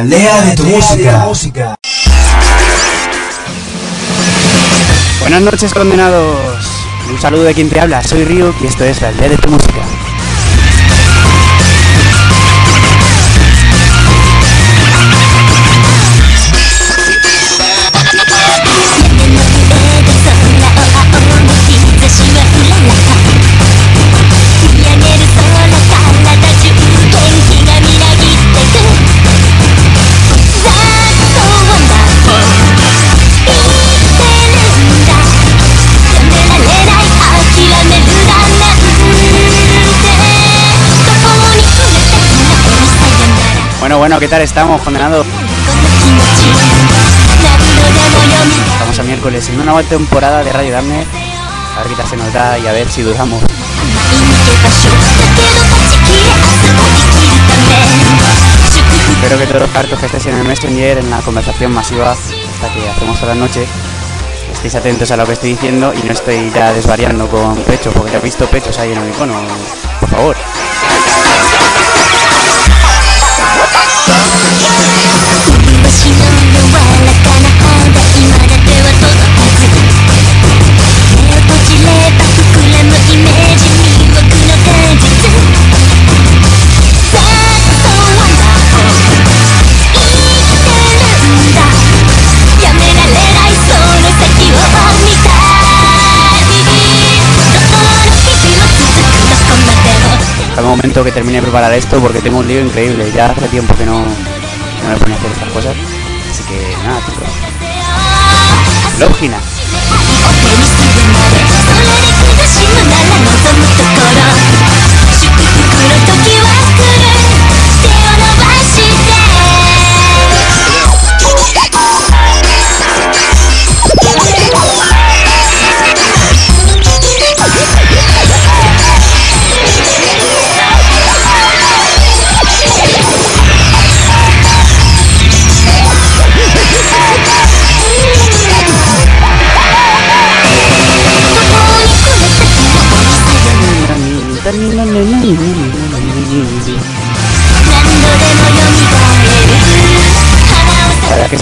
aldea de tu música. Buenas noches, condenados. Un saludo de quien te habla. Soy Ryuk y esto es la aldea de tu música. Bueno, ¿qué tal estamos, condenados? Estamos a miércoles en una nueva temporada de Radio Dame. A ver qué se nos da y a ver si duramos. Espero que todos los partos que estéis en el Messenger, en la conversación masiva, hasta que hacemos toda la noche, estéis atentos a lo que estoy diciendo y no estoy ya desvariando con pechos, porque ya he visto pechos ahí en el icono, por favor. Momento que termine de preparar esto porque tengo un lío increíble. Ya hace tiempo que no, no me ponía a hacer estas cosas. Así que nada, chicos.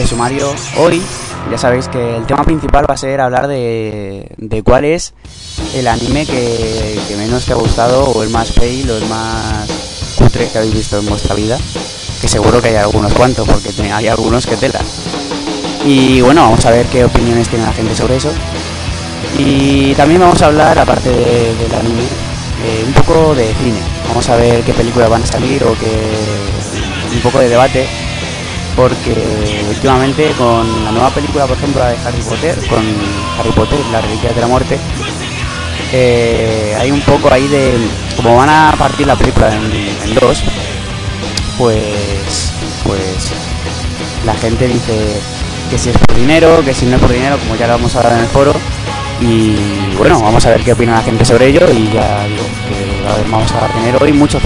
de sumario. Hoy, ya sabéis que el tema principal va a ser hablar de, de cuál es el anime que, menos te ha gustado, o el más fail, o el más cutre que habéis visto en vuestra vida. Que seguro que hay algunos cuantos, porque hay algunos que tela. Y bueno, vamos a ver qué opiniones tiene la gente sobre eso. Y también vamos a hablar, aparte de- del anime, eh, un poco de cine. Vamos a ver qué películas van a salir o qué. un poco de debate. Porque últimamente con la nueva película, por ejemplo, la de Harry Potter, con Harry Potter, la reliquia de la muerte, eh, hay un poco ahí de. como van a partir la película en, dos, pues. pues. la gente dice que si es por dinero, que si no es por dinero, como ya lo vamos a hablar en el foro. Y bueno, vamos a ver qué opina la gente sobre ello y ya digo que vamos a tener hoy mucho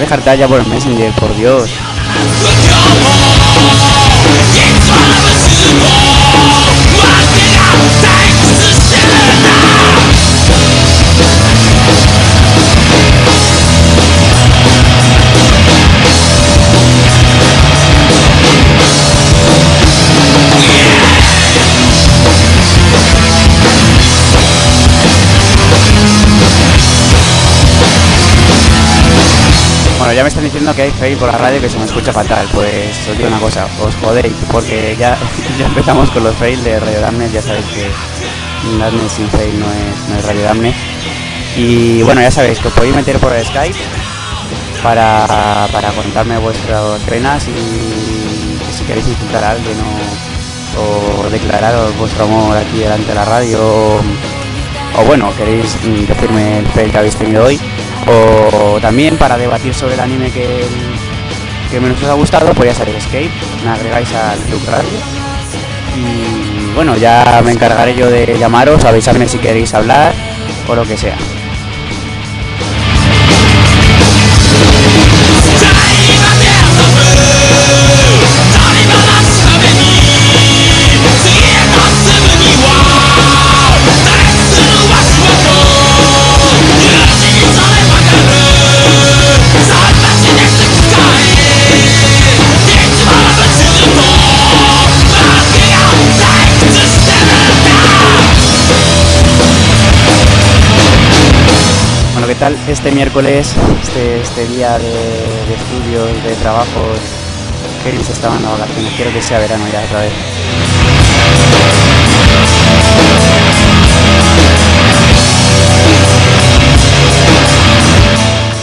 de jartar ya por el Messenger, por Dios. Ya me están diciendo que hay fail por la radio que se me escucha fatal. Pues os digo una cosa, os jodéis, porque ya, ya empezamos con los fail de Radio Damned. Ya sabéis que Damned sin fail no es, no es Radio Damned. Y bueno, ya sabéis que os podéis meter por el Skype para, para contarme vuestras penas y si queréis insultar a alguien o, o declararos vuestro amor aquí delante de la radio o, bueno, queréis decirme el fail que habéis tenido hoy o también para debatir sobre el anime que, que menos os ha gustado, pues ya sabéis Escape, me agregáis al Club Radio y bueno, ya me encargaré yo de llamaros, avisarme si queréis hablar o lo que sea. Este miércoles, este, este día de, de estudios, de trabajos? Keris estaban de vacaciones, quiero que sea verano ya otra vez.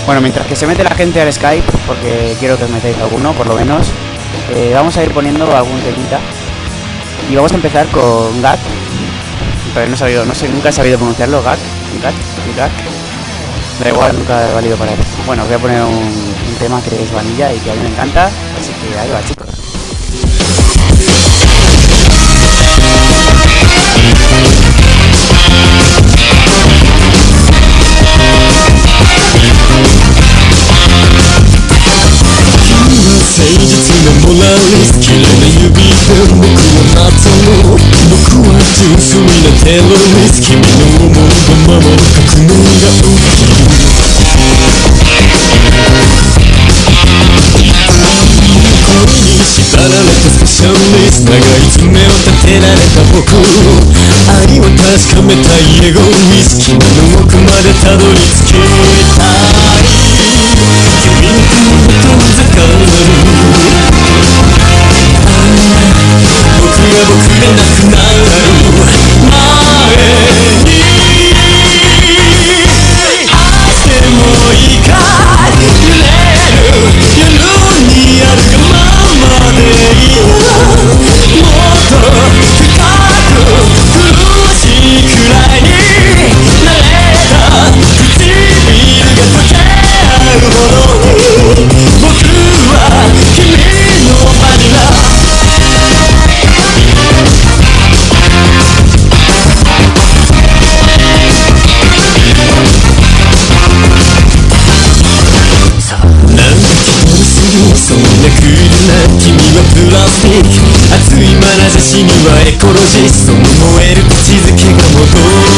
Bueno, mientras que se mete la gente al Skype, porque quiero que os metáis alguno, por lo menos, eh, vamos a ir poniendo algún temita. Y vamos a empezar con GAT. Pero no he sabido, no sé, nunca he sabido pronunciarlo, GAT, GAT, GAT Da igual, nunca he valido para él. Bueno, os voy a poner un, un tema que es vanilla y que a mí me encanta, así que ahí va, chicos.誠実なモラリス綺麗な指で僕は待つの僕は純粋なテロリス君の思うがままに書くのが起き られたスペシャルリスト長い爪を立てられた僕愛を確かめたいエゴイスキなの奥までたどり着きたい君の雲が遠ざかる僕が僕でなくなる。前熱い眼差しにはエコロジストの燃える口づけが戻る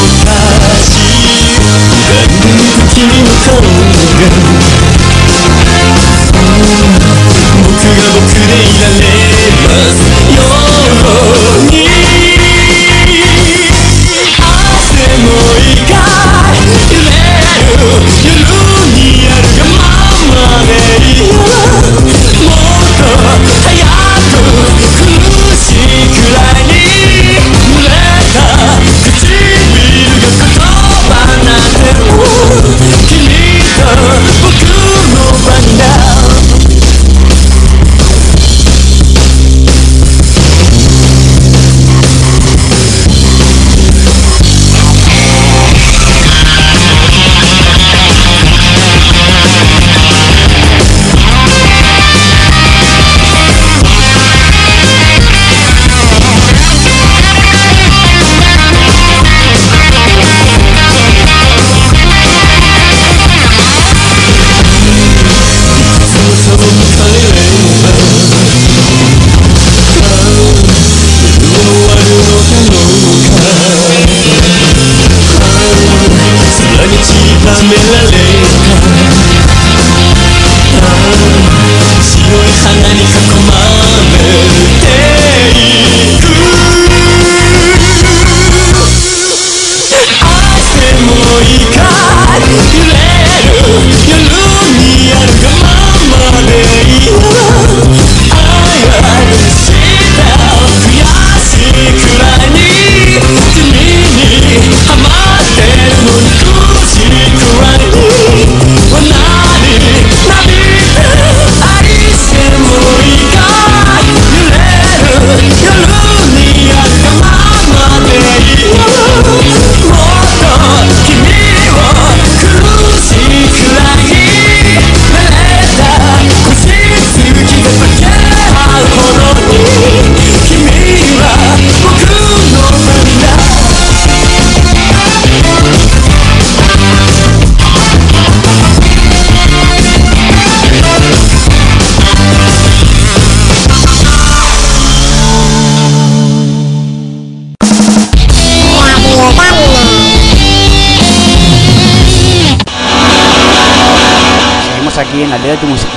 aquí en la aldea de tu música.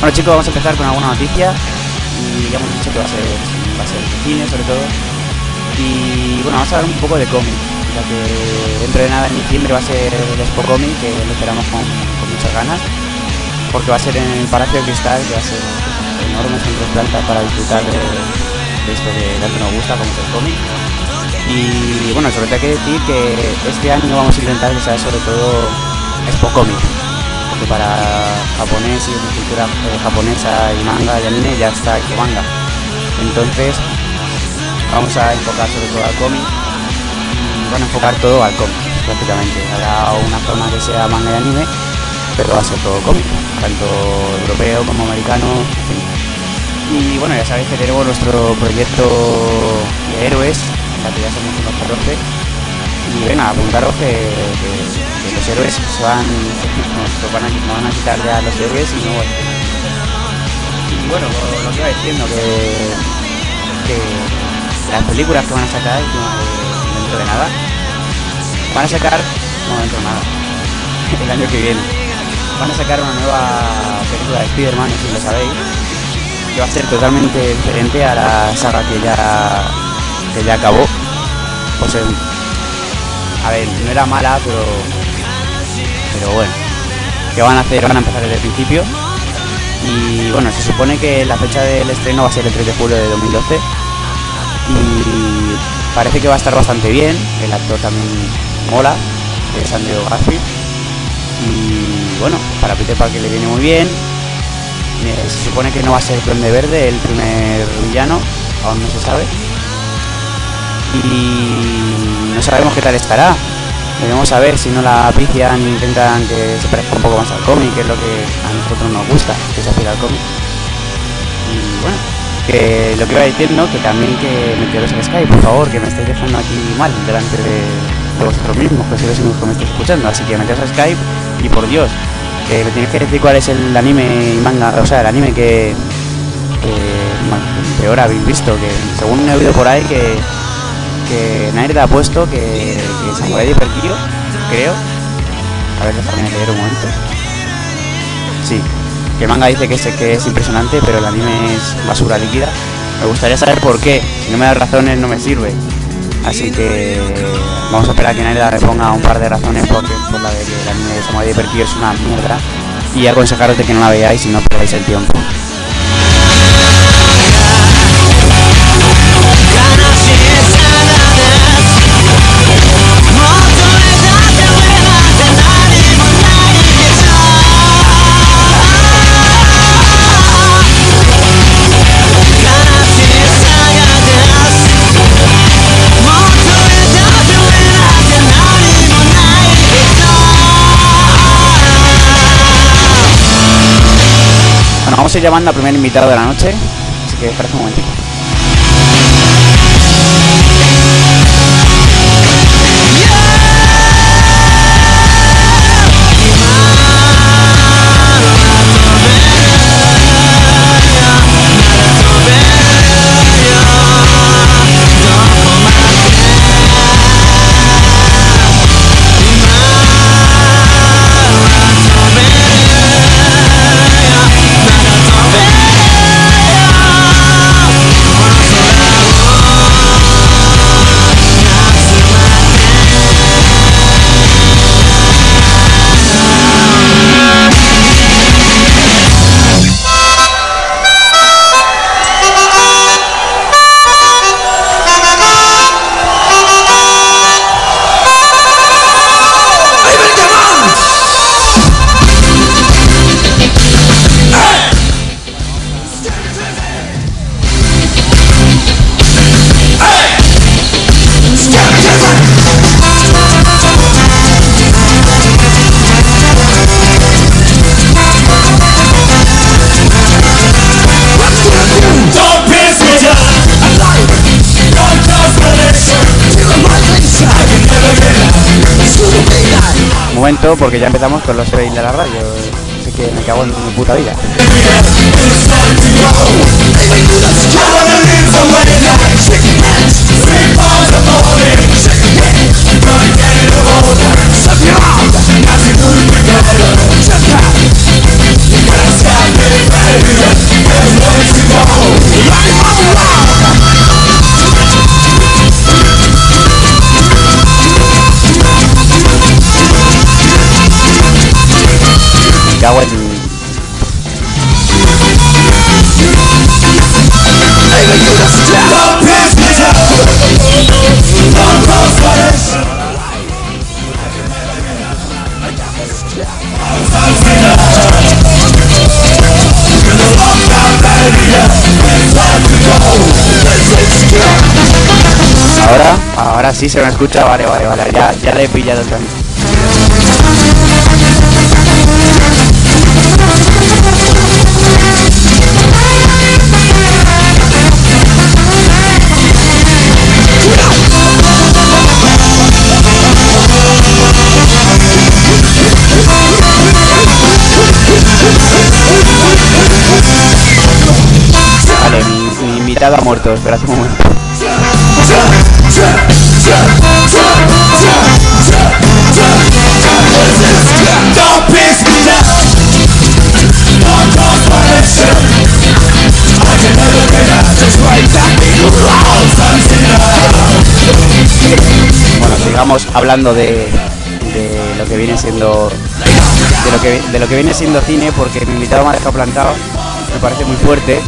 Bueno chicos, vamos a empezar con alguna noticia y ya hemos dicho que va a ser, va a ser cine sobre todo. Y bueno, vamos a hablar un poco de cómic, ya que dentro de nada en diciembre va a ser el Expo Comic, que lo esperamos con muchas ganas, porque va a ser en el Palacio de Cristal, que va a ser enorme centro planta para disfrutar de, de esto que tanto nos gusta, como el cómic. Y bueno, sobre todo hay que decir que este año vamos a intentar que sea sobre todo Expo Comic, porque para japonés y cultura eh, japonesa y manga y anime ya está hecho manga. Entonces vamos a enfocar sobre todo al cómic van a enfocar todo al cómic prácticamente. Habrá una forma que sea manga y anime, pero ser todo cómic, tanto europeo como americano. en. Y bueno, ya sabéis que tenemos nuestro proyecto de héroes, ya que ya somos unos 14. Y venga, apuntaros que, que, que los héroes se van, nos van, a, quitar ya los héroes y no Y bueno, lo, que iba diciendo, que, que las películas que van a sacar dentro de nada, van a sacar, no dentro de nada, el año que viene, van a sacar una nueva película de Spider-Man, si lo sabéis, que va a ser totalmente diferente a la saga que ya, que ya acabó. O sea, a ver, no era mala, pero pero bueno, que van a hacer, van a empezar desde el principio. Y bueno, se supone que la fecha del estreno va a ser el 3 de julio de 2012. Y parece que va a estar bastante bien. El actor también mola, es Andrew Garfield. Bueno, para Peter Parker le viene muy bien. Eh, Se supone que no va a ser Duende Verde, el primer villano, aún no se sabe. Y no sabemos qué tal estará. Veremos a ver si no la pician e intentan que se parezca un poco más al cómic, que es lo que a nosotros nos gusta, que se aspira al cómic. Y bueno, que lo que iba diciendo, que también que meteros en Skype, por favor, que me estáis dejando aquí mal delante de, vosotros mismos, que sois los únicos que me estáis escuchando. Así que meteos a Skype y por Dios, que me tenéis que decir cuál es el anime y manga, o sea, el anime que, que peor habéis visto, que según he oído por ahí que que Nairda ha puesto que, que Samurai de Perquillo, creo. A ver, déjame leer un momento. Sí, que el manga dice que es, que es impresionante, pero el anime es basura líquida. Me gustaría saber por qué. Si no me das razones, no me sirve. Así que vamos a esperar a que Nairda me ponga un par de razones porque por la de que el anime de Samurai Perquillo es una mierda. Y aconsejaros de que no la veáis y no perdáis el tiempo. Vamos a ir llamando al primer invitado de la noche, así que espera un momentito. Porque ya empezamos con los héroes de la radio. Así que me cago en mi puta vida. Cago en... Ahora, ahora sí se me escucha, vale, vale, vale, ya, ya le he pillado el camino. Out just right back in the Bueno, sigamos hablando de, de lo que viene siendo de lo que de lo que viene siendo cine porque mi invitado me ha dejado plantado, me parece muy fuerte.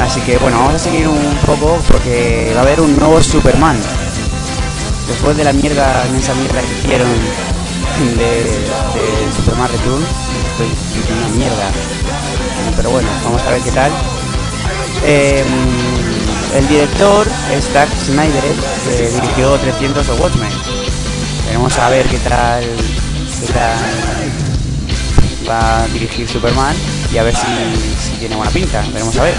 Así que bueno, vamos a seguir un poco porque va a haber un nuevo Superman. Después de la mierda, esa mierda que hicieron de, Superman Return, estoy una mierda. Pero bueno, vamos a ver qué tal. Eh, el director es Zack Snyder, que dirigió 300 o Watchmen. Veremos a ver qué tal, qué tal va a dirigir Superman y a ver si, tiene buena pinta. Veremos a ver.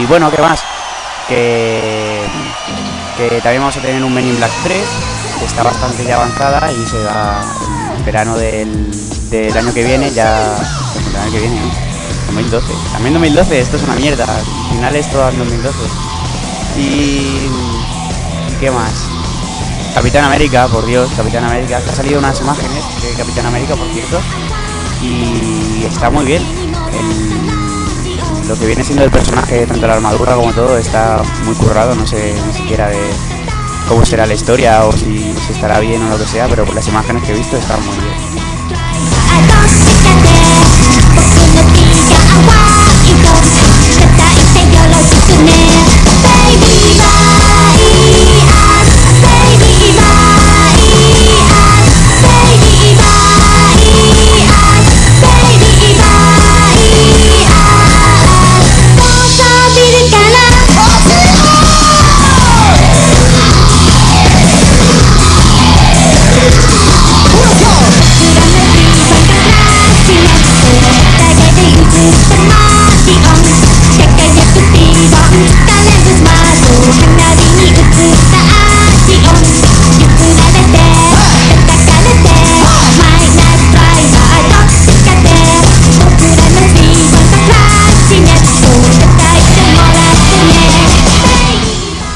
Y bueno, ¿qué más? Que, también vamos a tener un Men in Black 3, que está bastante ya avanzada y se va el verano del, del año que viene, ya... El año que viene, ¿no? 2012. También 2012, esto es una mierda. Finales en 2012. Y... ¿y ¿Qué más? Capitán América, por Dios, Capitán América. Ha salido unas imágenes de Capitán América, por cierto. Y está muy bien. El- lo que viene siendo el personaje, tanto la armadura como todo, está muy currado. No sé ni siquiera de cómo será la historia o si, si estará bien o lo que sea, pero por las imágenes que he visto están muy bien.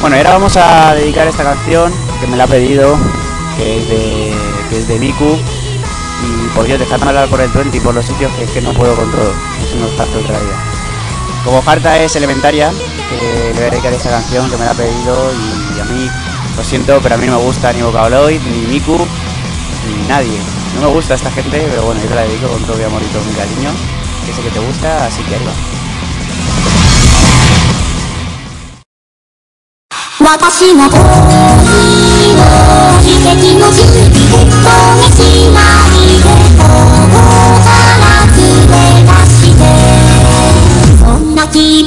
Bueno, y ahora vamos a dedicar esta canción que me la ha pedido, que es de, que es de Miku. Y por Dios, dejadme hablar por el 20 y por los sitios que es que no puedo con todo. Es un obstáculo otra vida. Como Harta es elementaria, que le voy a dedicar esta canción que me la ha pedido y a mí, lo siento, pero a mí no me gusta ni Vocabloid, ni Miku, ni nadie. No me gusta esta gente, pero bueno, yo te la dedico con todo mi amor mi cariño, que sé que te gusta, así que ahí va. 私の恋を奇跡の地にヘッドにしないでここから連れ出してそんな君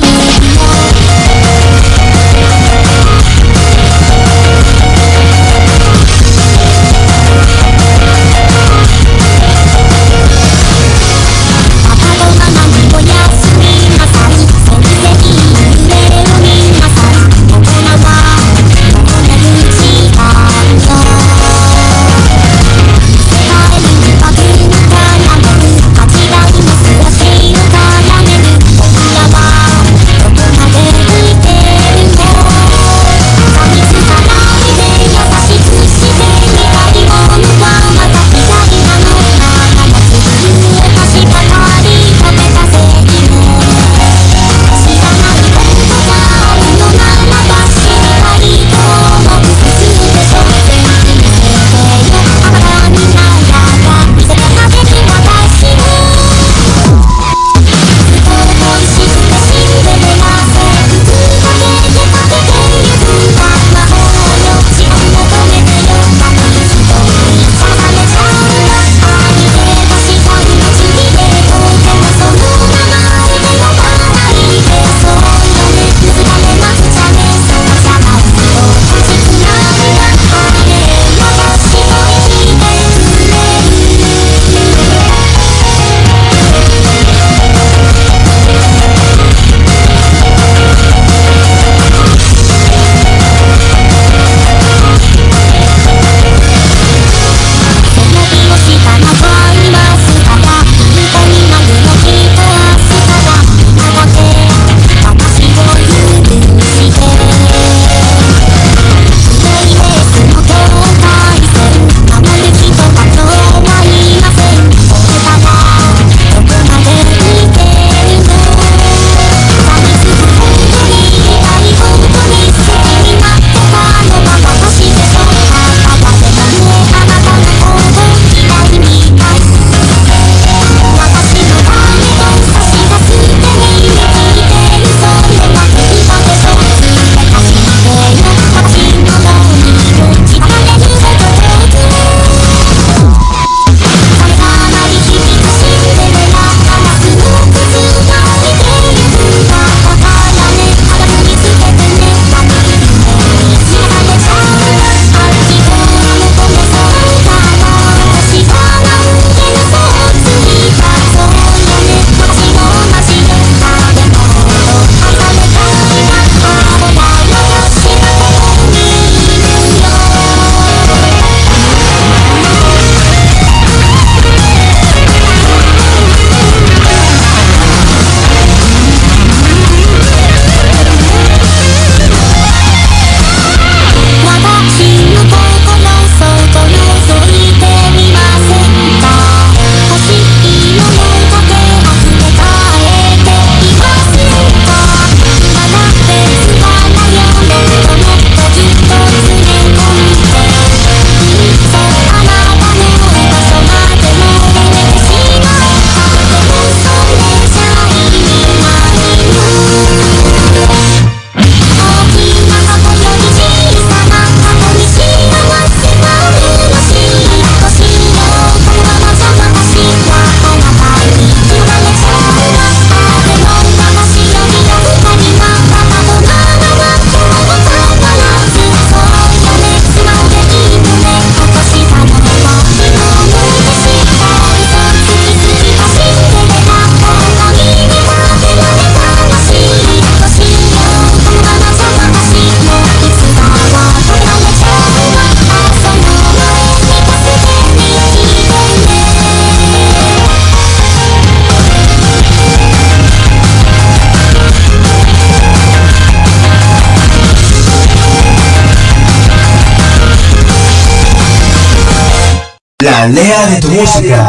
La aldea de tu música.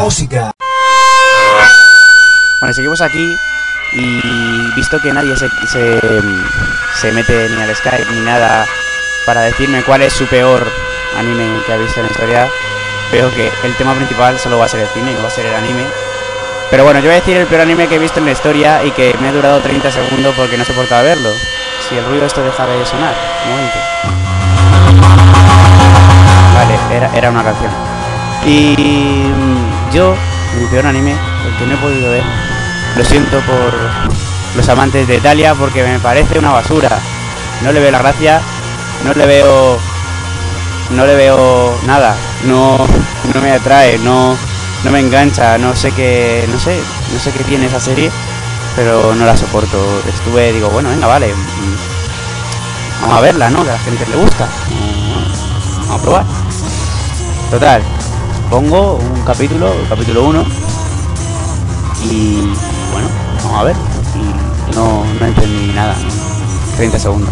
Bueno, seguimos aquí y visto que nadie se, se, se mete ni al Skype ni nada para decirme cuál es su peor anime que ha visto en la historia, veo que el tema principal solo va a ser el cine, no va a ser el anime. Pero bueno, yo voy a decir el peor anime que he visto en la historia y que me ha durado 30 segundos porque no soportaba verlo. Si el ruido esto deja de sonar, un momento. Vale, era, era una canción. Y mm, yo, mi peor anime, el que no he podido ver, lo siento por los amantes de Italia porque me parece una basura. No le veo la gracia, no le veo no le veo nada, no, no me atrae, no, no me engancha, no sé qué, no sé, no sé qué tiene esa serie, pero no la soporto. Estuve, digo, bueno, venga, vale, mm, vamos a verla, ¿no? Que a la gente le gusta, vamos a probar. Total, pongo un capítulo, capítulo 1, y bueno, vamos a ver. Y no, no entendí nada, 30 segundos.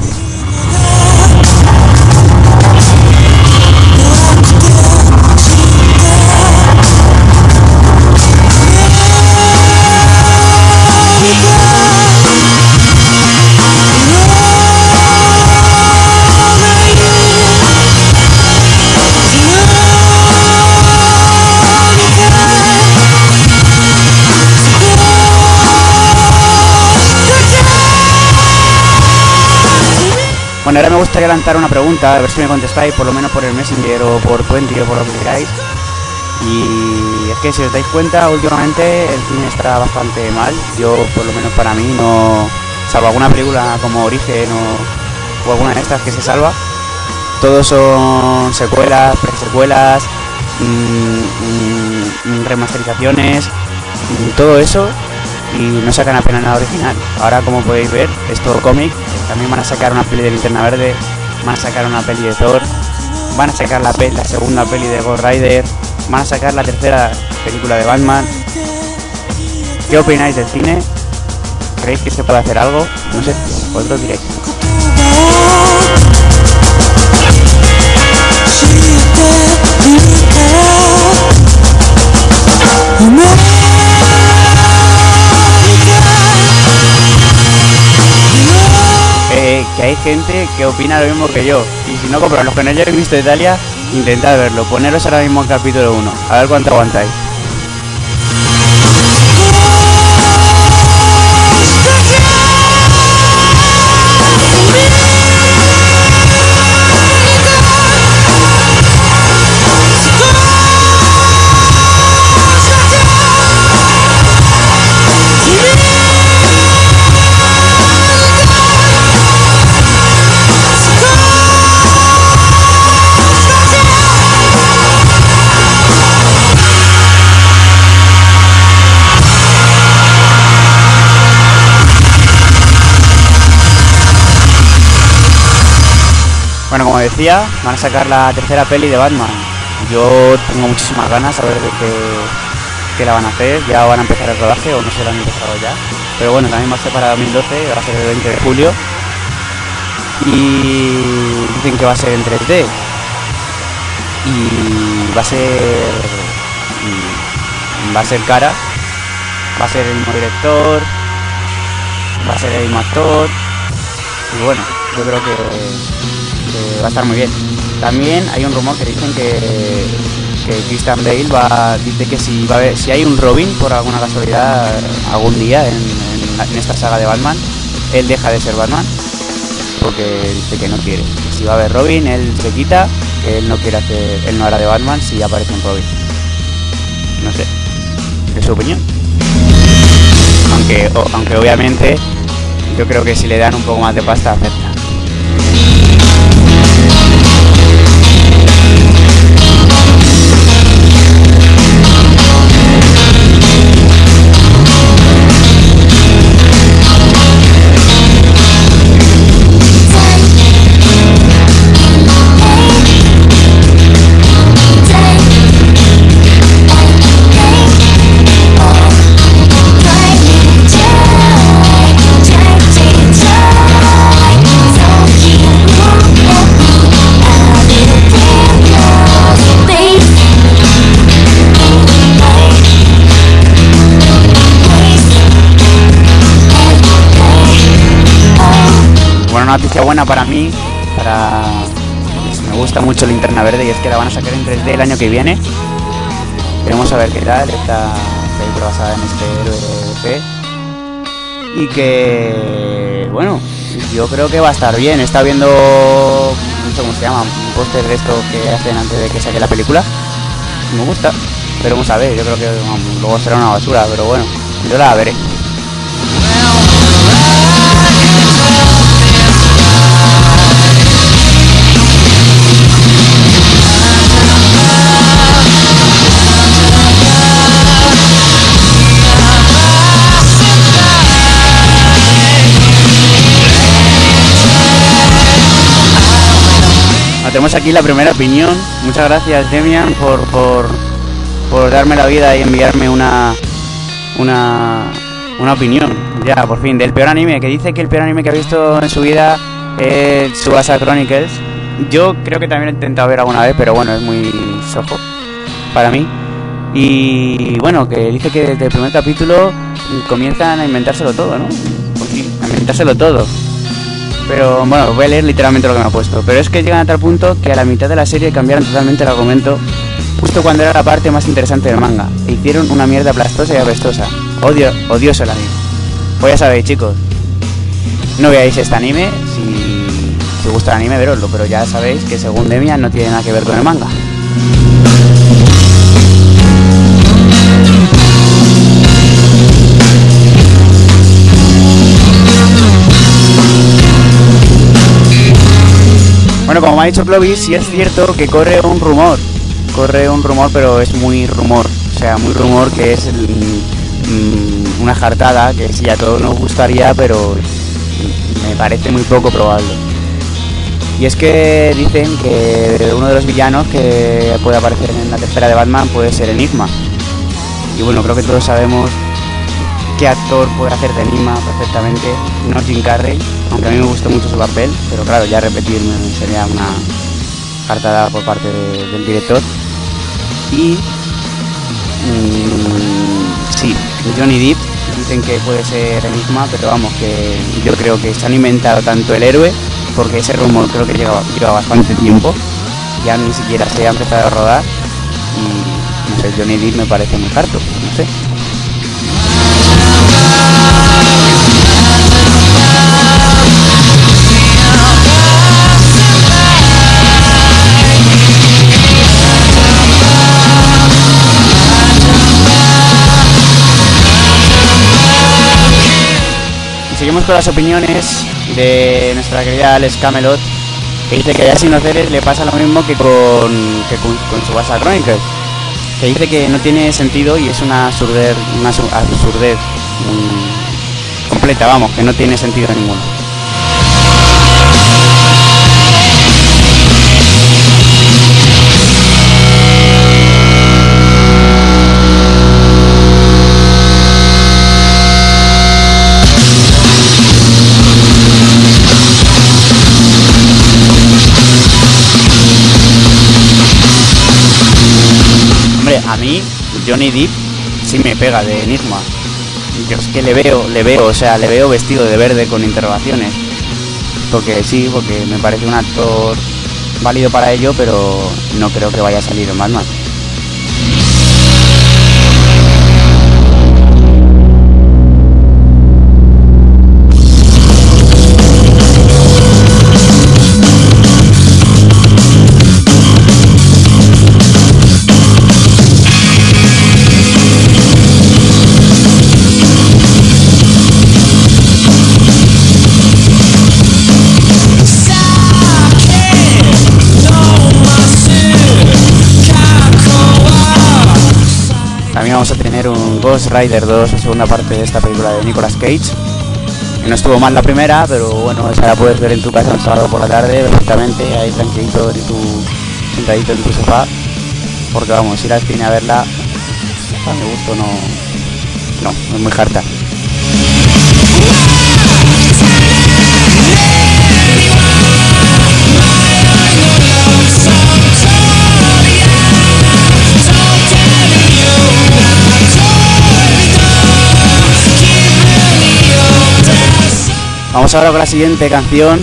Bueno, ahora me gustaría lanzar una pregunta, a ver si me contestáis, por lo menos por el Messenger o por Twenty o por lo que queráis. Y es que si os dais cuenta, últimamente el cine está bastante mal. Yo, por lo menos para mí, no. Salvo alguna película como Origen o, alguna de estas que se salva, todos son secuelas, presecuelas, mm, mm, remasterizaciones, mm, todo eso y no sacan apenas nada original. Ahora, como podéis ver, es todo cómic. También van a sacar una peli de Linterna Verde, van a sacar una peli de Thor, van a sacar la, segunda peli de Ghost Rider, van a sacar la tercera película de Batman. ¿Qué opináis del cine? ¿Creéis que se puede hacer algo? No sé, vosotros diréis. Que hay gente que opina lo mismo que yo. Y si no, compro los que no hayáis visto Italia, intentad verlo. Poneros ahora mismo en capítulo 1. A ver cuánto aguantáis. Van a sacar la tercera peli de Batman. Yo tengo muchísimas ganas a ver de qué, qué la van a hacer. Ya van a empezar el rodaje o no se lo han empezado ya. Pero bueno, también va a ser para 2012, va a ser el 20 de julio. Y dicen que va a ser en 3D. Y va a ser. mm, Va a ser cara. Va a ser el mismo director. Va a ser el mismo actor. Y bueno, yo creo que, va a estar muy bien. También hay un rumor que dicen que, que Christian Bale va, dice que si, va a haber- si hay un Robin por alguna casualidad algún día en, esta saga de Batman, él deja de ser Batman porque dice que no quiere. Si va a haber Robin, él se quita, él no quiere hacer, él no hará de Batman si aparece un Robin. No sé, es su opinión. Aunque, aunque obviamente yo creo que si le dan un poco más de pasta acepta. Noticia buena para mí, para pues, me gusta mucho Linterna Verde y es que la van a sacar en 3D el año que viene. Queremos saber qué tal esta película basada en este héroe DC. Y que bueno, yo creo que va a estar bien. Está viendo no cómo se llama, un póster de esto que hacen antes de que saque la película. Me gusta, pero vamos a ver, yo creo que luego será una basura, pero bueno, yo la veré. Tenemos aquí la primera opinión. Muchas gracias, Demian, por, por, por darme la vida y enviarme una, una, una opinión. Ya, por fin, del peor anime, que dice que el peor anime que ha visto en su vida es Subasa Chronicles. Yo creo que también he intentado ver alguna vez, pero bueno, es muy sojo para mí. Y bueno, que dice que desde el primer capítulo comienzan a inventárselo todo, ¿no? A inventárselo todo. Pero bueno, voy a leer literalmente lo que me ha puesto. Pero es que llegan a tal punto que a la mitad de la serie cambiaron totalmente el argumento justo cuando era la parte más interesante del manga. E hicieron una mierda aplastosa y apestosa. Odio, odioso el anime. Pues ya sabéis, chicos. No veáis este anime. Si os gusta el anime, veroslo. Pero ya sabéis que según Demian no tiene nada que ver con el manga. Bueno, como me ha dicho Clovis, sí es cierto que corre un rumor. Corre un rumor, pero es muy rumor. O sea, muy rumor que es mm, una jartada que sí a todos nos gustaría, pero me parece muy poco probable. Y es que dicen que uno de los villanos que puede aparecer en la tercera de Batman puede ser Enigma. Y bueno, creo que todos sabemos qué actor puede hacer de Enigma perfectamente, no Jim Carrey, aunque a mí me gustó mucho su papel, pero claro, ya repetirme sería una cartada por parte de- del director. Y mm, sí, Johnny Depp dicen que puede ser Enigma, pero vamos, que yo creo que se han inventado tanto el héroe, porque ese rumor creo que lleva, lleva bastante tiempo, ya ni siquiera se ha empezado a rodar, y no sé, Johnny Depp me parece muy harto, no sé. Con las opiniones de nuestra querida Alex Camelot, que dice que a Sin Inoceres le pasa lo mismo que con, que con, su Basa Chronicles, que dice que no tiene sentido y es una absurdez, una su- absurdez mm, completa, vamos, que no tiene sentido ninguno. A mí Johnny Depp sí me pega de Enigma. Yo es que le veo, le veo, o sea, le veo vestido de verde con interrogaciones. Porque sí, porque me parece un actor válido para ello, pero no creo que vaya a salir en Batman. Vamos a tener un Ghost Rider 2, la segunda parte de esta película de Nicolas Cage. Que no estuvo mal la primera, pero bueno, esa la puedes ver en tu casa un sábado por la tarde perfectamente, ahí tranquilito en tu sentadito en tu sofá. Porque vamos, ir al cine a verla, a mi gusto no, no, es muy harta. vamos ahora con la siguiente canción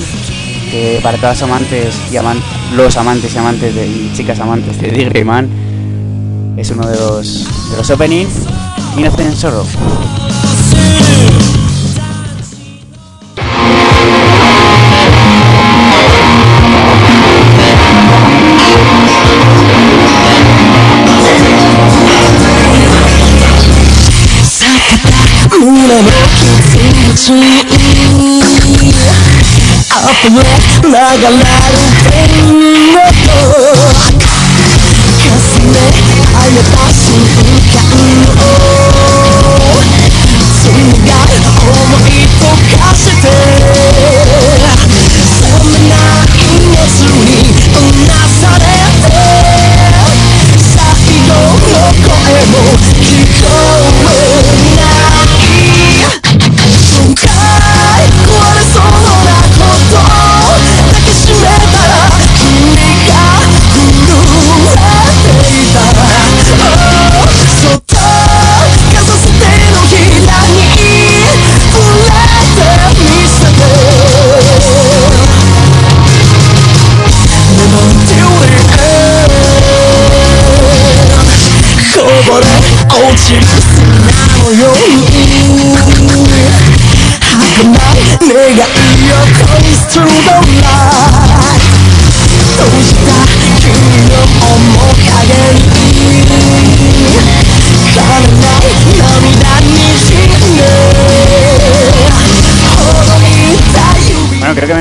que para todas amantes y aman los amantes y amantes de y chicas amantes de Digre Man es uno de los de los openings Innocent Sorrow. Una broken ップの流れる天の。音かすめあやた瞬間を紡がい思い溶かして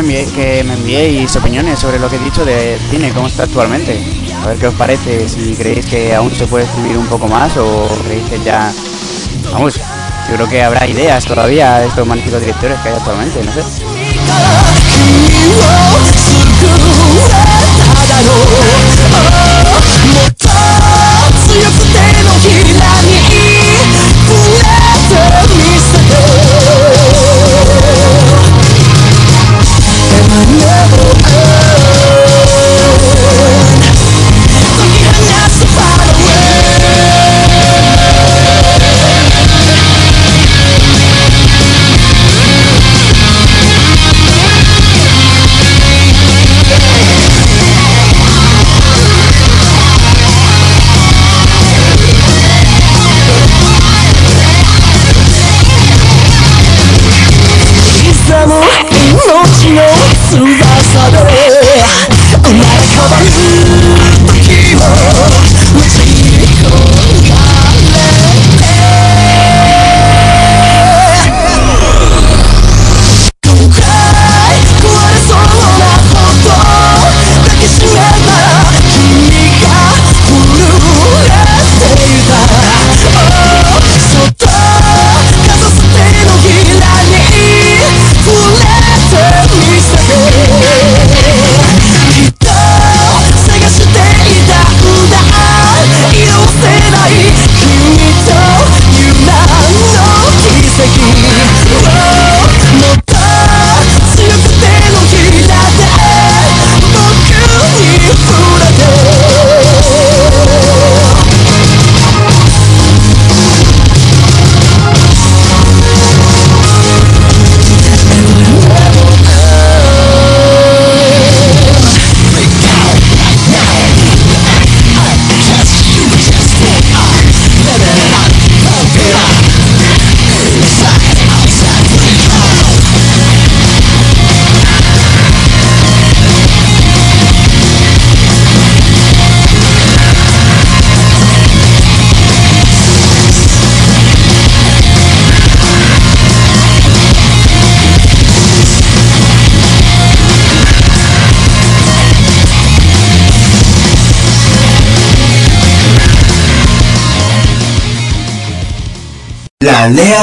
que me enviéis opiniones sobre lo que he dicho de cine, cómo está actualmente. A ver qué os parece, si creéis que aún se puede escribir un poco más o creéis que ya... Vamos, yo creo que habrá ideas todavía de estos magníficos directores que hay actualmente, no sé.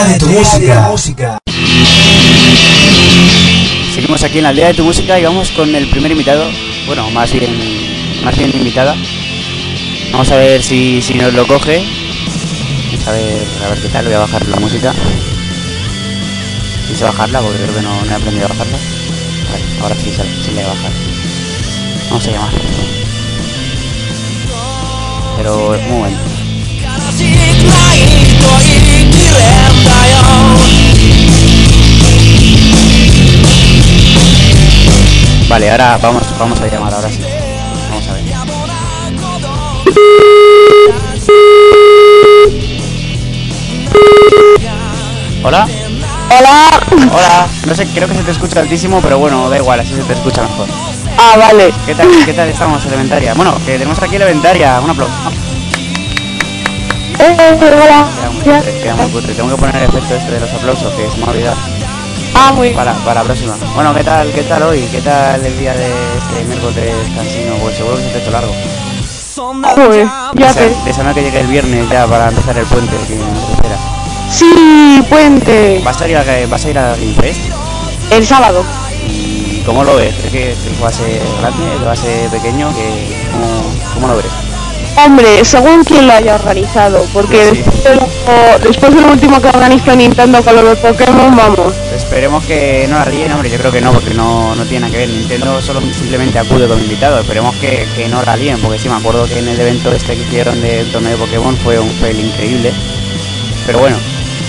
De tu música. Seguimos aquí en la aldea de tu música y vamos con el primer invitado. Bueno, más bien, más bien invitada. Vamos a ver si, si nos lo coge. A ver, a ver qué tal. Voy a bajar la música. Quise bajarla porque creo que no, he aprendido a bajarla. Vale, ahora sí, sale, sí le voy a bajar. Vamos a llamar. Pero un momento. 悲 Vale, ahora vamos, vamos a llamar ahora sí. Vamos a ver. Hola. Hola. Hola. No sé, creo que se te escucha altísimo, pero bueno, da igual, así se te escucha mejor. Ah, vale. ¿Qué tal, qué tal estamos, elementaria? Bueno, que tenemos aquí elementaria. Un aplauso. Queda muy Ya. queda muy. Tengo que poner el efecto este de los aplausos, que se me olvidado. Ah, muy bien. Para, para la próxima. Bueno, ¿qué tal, qué tal hoy? ¿Qué tal el día de este miércoles cansino? Pues seguro que se te ha hecho largo. Joder, ya Desa- te... Deseando que llegue el viernes ya para empezar el puente que nos espera. Sí, puente. ¿Vas a ir a, vas a, ir a Game Fest? El sábado. ¿Y cómo lo ves? ¿Crees que, que va a ser grande? ¿Que va a ser pequeño? Que, ¿cómo, ¿Cómo lo ves? Hombre, según quien lo haya organizado, porque Sí. después, de lo- después último que organizó Nintendo con lo de Pokémon, vamos. Esperemos que no la líen, hombre, yo creo que no, porque no, no tiene nada que ver. Nintendo solo simplemente acude como invitado. Esperemos que, que no la líen, porque sí, me acuerdo que en el evento este que hicieron del torneo de Pokémon fue un fail increíble. Pero bueno,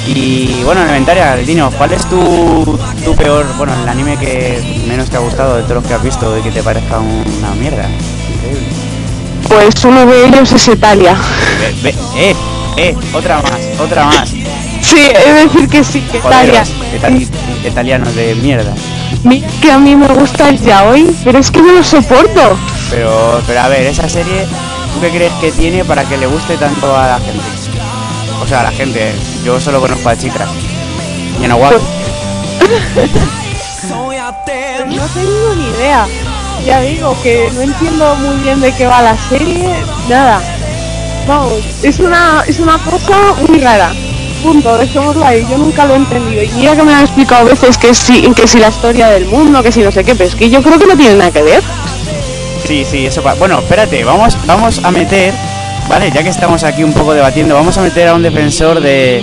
y bueno, Elementaria, dinos, ¿cuál es tu, tu peor, bueno, el anime que menos te ha gustado de todos los que has visto y que te parezca una mierda? Increíble. Pues uno de ellos es Italia. Ve- eh, eh, otra más, otra más. Sí, he de decir que sí, que Italia. Joderos, italianos de mierda. Mira que a mí me gusta el yaoi, pero es que no lo soporto. Pero, pero a ver, esa serie, ¿tú qué crees que tiene para que le guste tanto a la gente? O sea, a la gente, yo solo conozco a chicas. Y en Aguac, No tengo ni idea. Ya digo que no entiendo muy bien de qué va la serie, nada. Vamos, es una, es una cosa muy rara. Punto, dejémoslo ahí, yo nunca lo he entendido. Y mira que me han explicado veces que si, que si la historia del mundo, que si no sé qué, pero es que yo creo que no tiene nada que ver. sí, sí, eso pa- Bueno, espérate, vamos, vamos a meter, vale, ya que estamos aquí un poco debatiendo, vamos a meter a un defensor de,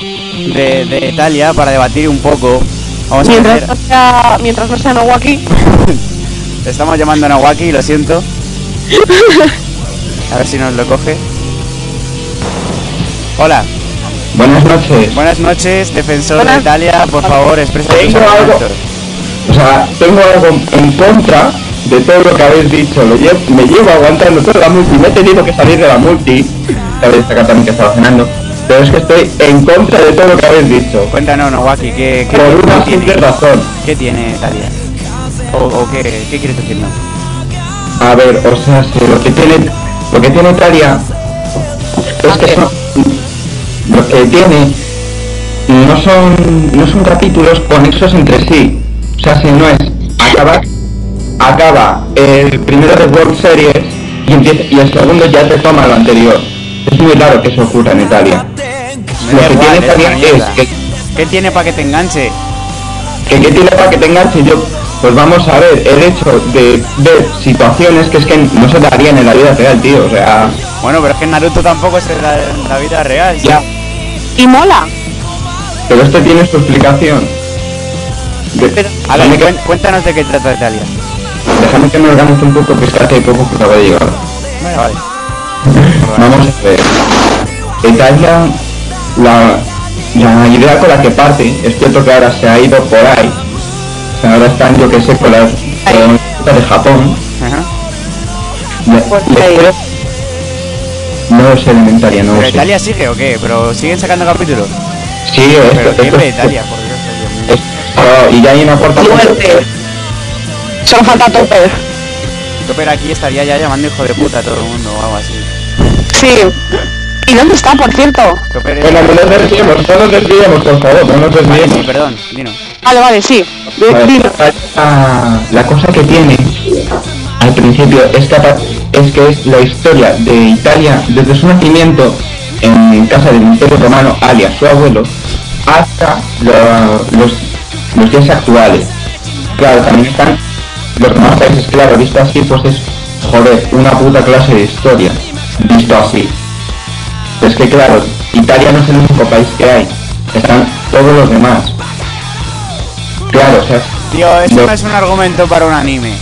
de, de Italia para debatir un poco. Vamos a Mientras meter, no sea, mientras no sea Nawaki, le estamos llamando a Nawaki, lo siento. A ver si nos lo coge. Hola, Buenas noches. buenas noches, defensor de Italia, por favor, expresa tus Tengo algo-. O sea, tengo algo en contra de todo lo que habéis dicho. Lo me llevo aguantando toda la multi. Me he tenido que salir de la multi. Cabe destacar también que estaba cenando. Pero es que estoy en contra de todo lo que habéis dicho. Cuéntanos, Nawaki, ¿qué, qué, Por una simple razón. ¿qué tiene Italia? ¿O, o qué, qué quieres decirnos? A ver, o sea, si lo que tiene, lo que tiene Italia es que son, lo que tiene no son, no son capítulos conexos entre sí. O sea, si no es acaba, acaba el primero de World Series y, empieza, y el segundo ya te toma lo anterior. Es muy raro que eso ocurra en Italia. Lo que igual, tiene Italia es que ¿Qué tiene para que te enganche? que qué tiene para que te enganche yo pues vamos a ver el hecho de ver situaciones que es que no se darían en la vida real tío o sea Bueno, pero es que Naruto tampoco es la, la vida real. ¿sí? ya y mola. pero este tiene su explicación De- A ver, déjame, que, cuen- cuéntanos de qué trata Italia. déjame que me organice un poco que es que hace poco que acabo de llegar Vale, vale. vamos a ver Italia la, la idea con la que parte es cierto que ahora se ha ido por ahí ahora están yo que sé con la con de Japón Ajá. La- Pues historia- no es elementaria no ¿Pero Italia sigue o qué? ¿Pero siguen sacando capítulos? Sí, esto, Pero esto siempre Italia, por Dios, Dios mío. claro, y ya hay una cuarta Muerte. Solo falta Topper. Topper aquí estaría ya llamando hijo de puta a todo el mundo o algo así. Sí. ¿Y dónde está, por cierto? Topper es... Bueno, no nos desviemos, no nos desviemos, por favor, no nos Vale, sí, desviemos. perdón, dinos. Vale, vale, sí. La, la cosa que tiene al principio es que, es que es la historia de Italia desde su nacimiento en casa del Imperio Romano, alias su abuelo, hasta lo- los, los días actuales. Claro, también están los demás países, claro, visto así, pues es, joder, una puta clase de historia, visto así. Es que claro, Italia no es el único país que hay, están todos los demás. Claro, o sea, Tío, eso No. no es un argumento para un anime.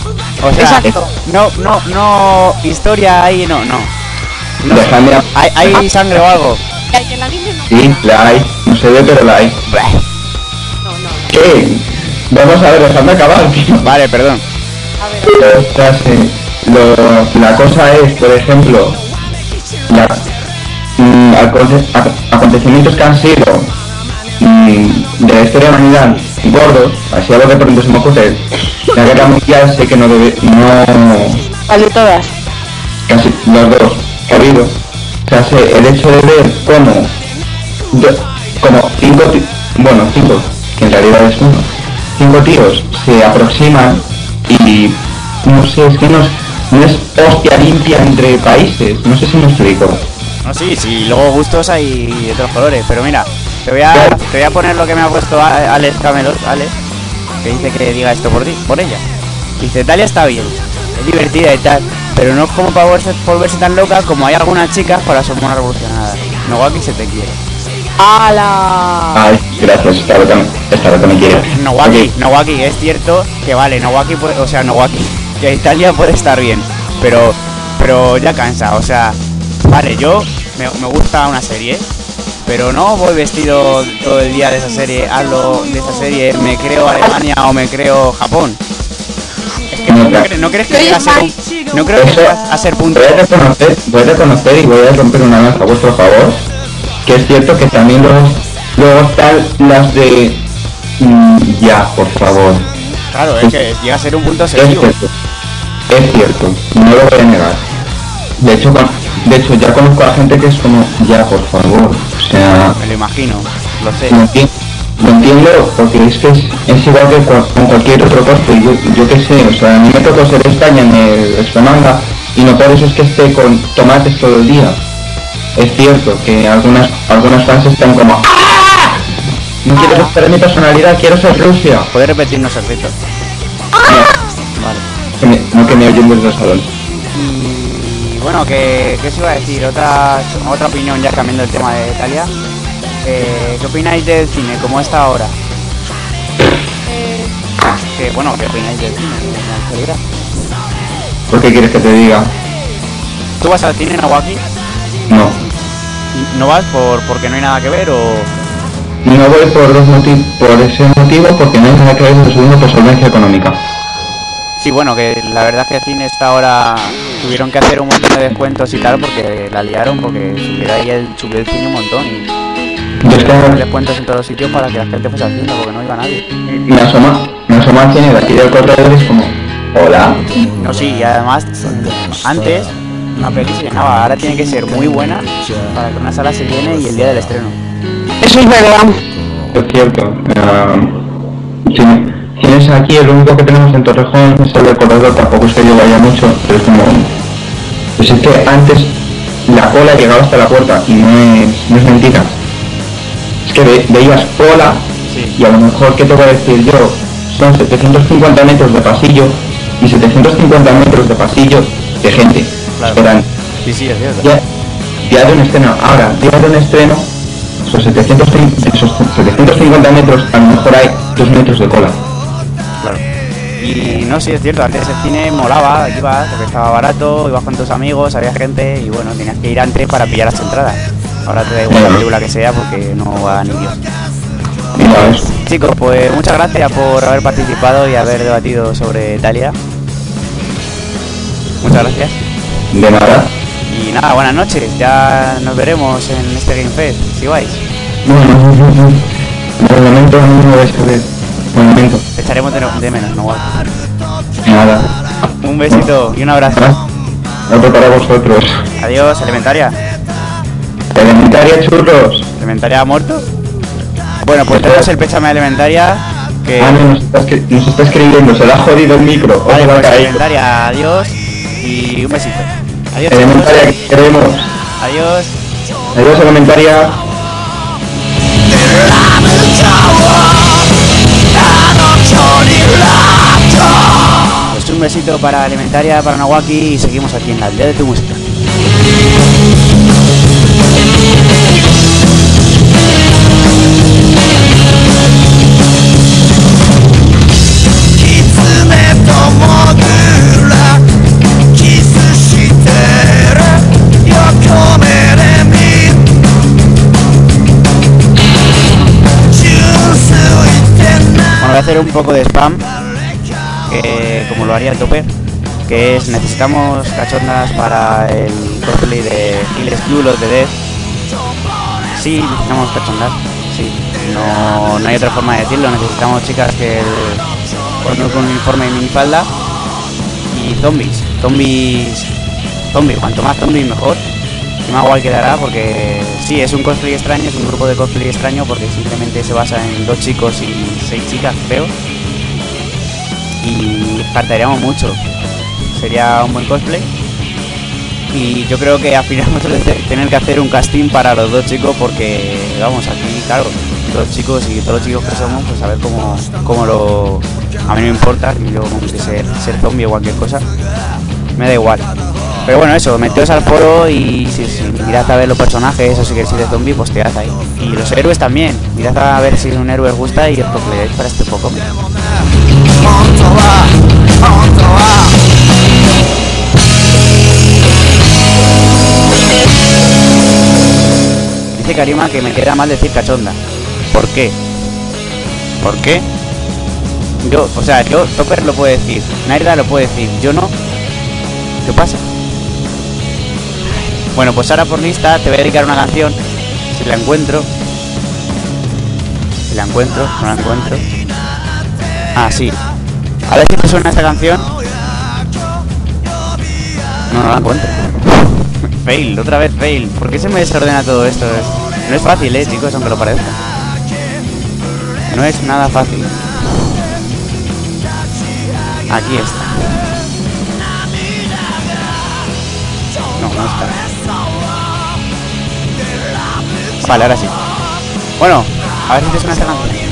O sea, Exacto. no, no, no, historia ahí, no, no. No sé. A- ¿Hay, hay sangre o algo? Que el anime no- Sí, la hay. No se ve, pero la hay. Bah. ¿Qué? Vamos a ver, dejadme acabar, tío. Vale, perdón. Ostras, eh, lo- la cosa es, por ejemplo, la- mm, aconte- a- acontecimientos que han sido mm, de la historia de la humanidad gordos, así a lo de pronto se me ocurre, la guerra mundial sé que no debe, no, Vale, todas. casi los dos que ha habido. O sea, sé, el hecho de ver cómo, como cinco, ti- bueno, cinco, que en realidad es uno, cinco tíos se aproximan y no sé, es que no es, no es hostia limpia entre países, no sé si me explico. No, sí, sí, luego gustos hay de otros colores, pero mira, te voy a, te voy a poner lo que me ha puesto a- Alex Camelot, Alex, que dice que diga esto por ti, por ella. Dice, Talia está bien, es divertida y tal, pero no es como para volverse, volverse tan loca como hay algunas chicas para ser una revolucionada. Nowaki se te quiere. ¡Hala! Ay, gracias, esta vez esta vez también quiero. Nowaki, Ok, Nowaki, es cierto que vale, Nowaki puede, o sea, Nowaki, que Italia puede estar bien, pero pero ya cansa, o sea, vale, yo me, me gusta una serie, pero no voy vestido todo el día de esa serie, hablo de esa serie, me creo Alemania o me creo Japón. Es que no, no, cre- no crees que llegue a ser un- no creo que a ser punto. Voy a reconocer, voy a reconocer y voy a romper una lanza a vuestro favor, que es cierto que también luego, luego están las de... mm, ya, por favor. Claro, es que llega a ser un punto Es cierto, es cierto, no lo voy a negar. De hecho, de hecho ya conozco a gente que es como, ya, por favor. O sea, Me lo imagino, lo sé. lo entiendo, lo entiendo porque es que es, es igual que con cualquier otro corte. Yo, yo qué sé, o sea, a mí me tocó ser España en el Extremanga y no por eso es que esté con tomates todo el día. Es cierto que algunas algunas fans están como "¡Ah! No quiero respetar mi personalidad, quiero ser Rusia. ¿Puedes repetirnos el rito? No, Vale. que me, no que me oyen desde el salón. Bueno, que, ¿qué os iba a decir? Otra, otra opinión ya cambiando el tema de Italia. Eh, ¿Qué opináis del cine? ¿Cómo está ahora? Que, bueno, ¿qué opináis del cine en? ¿Por qué quieres que te diga? ¿Tú vas al cine, Nawaki? No. ¿Y ¿No vas por porque no hay nada que ver o...? No voy por dos motivos, por ese motivo, porque no hay nada que ver en el segundo por solvencia económica. Sí, bueno, que la verdad es que cine está ahora... Tuvieron que hacer un montón de descuentos y tal porque la liaron porque subió ahí el, subió el cine un montón y... Tuvieron descuentos en todos los sitios para que la gente fuese al cine porque no iba nadie. me asoma, me asoma al cine de aquí del corredor es como, hola. No, sí, y además, antes una peli se llenaba, ahora tiene que ser muy buena para que una sala se llene y el día del estreno. eso es verdad. Es cierto. eh, cine- cines aquí, el único que tenemos en Torrejón es el corredor, tampoco es que yo vaya mucho, pero es como... Pues es que antes la cola llegaba hasta la puerta y no es, no es mentira. Es que ve- veías cola Sí. y a lo mejor, ¿qué te voy a decir yo? Son 750 metros de pasillo y 750 metros de pasillo de gente Claro. esperando. Sí, sí, es cierto. Ya, de un estreno. Ahora, día de un estreno, esos, 750, esos 750 metros, a lo mejor hay 2 metros de cola. Claro. Y no, sí, es cierto, antes el cine molaba, ibas porque estaba barato, ibas con tus amigos, había gente y bueno, tenías que ir antes para pillar las entradas. Ahora te da igual la película que sea porque no va ni Dios. Chicos, pues muchas gracias por haber participado y haber debatido sobre Italia. Muchas gracias. de nada. Y nada, buenas noches. Ya nos veremos en este Game Fest. Si vais, Bueno, de momento no me vais a ver. De momento, te echaremos de, de menos, ¿no? nada. Un besito y un abrazo. Otro para vosotros. Adiós, Elementaria. Elementaria churros. ¿Elementaria ha muerto? Bueno, pues tenemos el pésame a Elementaria. Que... Ah, no, nos está, escri- nos está escribiendo, se le ha jodido el micro. Vale, pues. Elementaria, adiós. Y un besito. Adiós, Elementaria, que queremos. Adiós. Adiós, Elementaria. Pues un besito para Elementaria, para Nawaki y seguimos aquí en la aldea de tu música.「hacer un poco de spam. que como lo haría el Topper, que es necesitamos cachondas para el cosplay de Kill Skull of the Dead. Sí, necesitamos cachondas, sí. No, no hay otra forma de decirlo, necesitamos chicas que con un uniforme y minifalda y zombies, zombies, zombies, cuanto más zombies mejor guay quedará porque sí, es un cosplay extraño, es un grupo de cosplay extraño porque simplemente se basa en dos chicos y seis chicas, creo. Y faltaríamos mucho. Sería un buen cosplay. Y yo creo que al final vamos a tener que hacer un casting para los dos chicos porque, vamos, aquí, claro, dos chicos y todos los chicos que somos, pues a ver cómo, cómo lo... A mí no me importa, yo como que ser, ser zombie o cualquier cosa, me da igual. Pero bueno, eso, meteos al foro y si, si a ver los personajes o si queréis ir de zombie, pues tirad ahí. Y los héroes también, mirad a ver si un héroe gusta y os cosplayáis para este poco. Dice Karima que me queda mal decir cachonda. ¿Por qué? ¿Por qué? Yo, o sea, yo, Topper lo puede decir, Naira lo puede decir, yo no. ¿Qué pasa? Bueno, pues ahora por lista te voy a dedicar una canción. Si la encuentro. Si la encuentro, no la encuentro. Ah, sí. A ver si te suena esta canción. No, no la encuentro. fail, otra vez fail. ¿Por qué se me desordena todo esto? Es- no es fácil, eh, chicos, aunque lo parezca. No es nada fácil. Aquí está. No, no está. Vale, ahora sí. Bueno, a ver si te suena esta.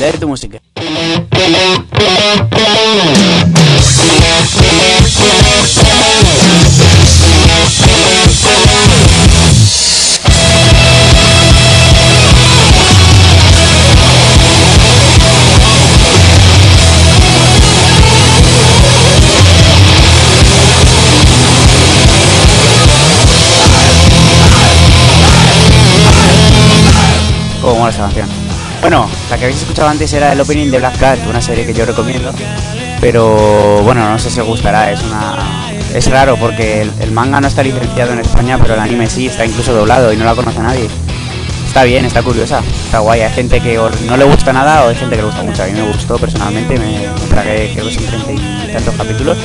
Aldea de tu música. La que habéis escuchado antes era el opening de Black Cat, una serie que yo recomiendo. Pero bueno, no sé si os gustará, es una. Es raro porque el, manga no está licenciado en España, pero el anime sí, está incluso doblado y no la conoce nadie. Está bien, está curiosa, está guay. Hay gente que no le gusta nada o hay gente que le gusta mucho. A mí me gustó personalmente, me, me tragué, creo que son treinta y tantos capítulos.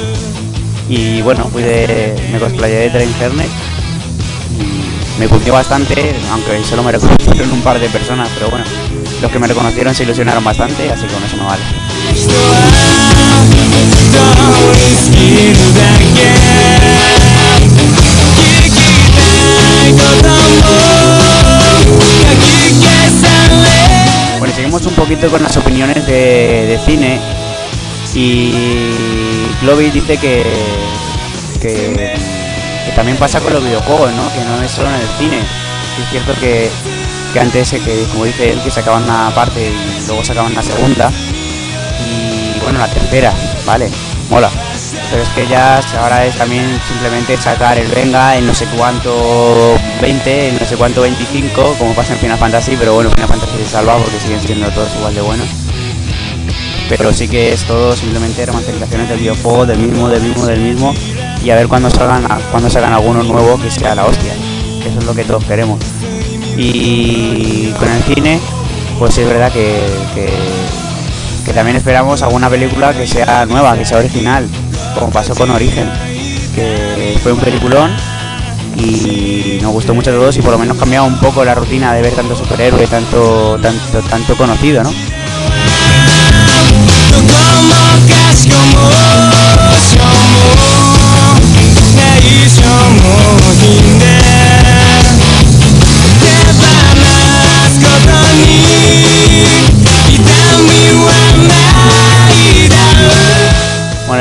Y bueno, fui de. me cosplayé de internet y me cundió bastante, aunque solo me reconocieron un par de personas, pero bueno, los que me reconocieron se ilusionaron bastante, así que con eso me vale. Bueno, seguimos un poquito con las opiniones de, de cine. Y Globy dice que, que, que también pasa con los videojuegos, ¿no? Que no es solo en el cine. Es cierto que que antes, eh, que como dice él, que sacaban una parte y luego sacaban la segunda. Y bueno, la tercera, ¿vale? Mola. Pero es que ya ahora es también simplemente sacar el venga, el no sé cuánto 20, el no sé cuánto 25, como pasa en Final Fantasy, pero bueno, Final Fantasy se salva porque siguen siendo todos igual de buenos. Pero sí que es todo simplemente remasterizaciones del videojuego, del mismo, del mismo, del mismo, y a ver cuándo salgan, cuando salgan alguno nuevo que sea la hostia. Eso es lo que todos queremos. Y con el cine, pues es verdad que, que, también esperamos alguna película que sea nueva, que sea original, como pasó con Origen, que fue un peliculón y nos gustó mucho a todos y por lo menos cambiaba un poco la rutina de ver tanto superhéroe, tanto, tanto, tanto conocido, ¿no?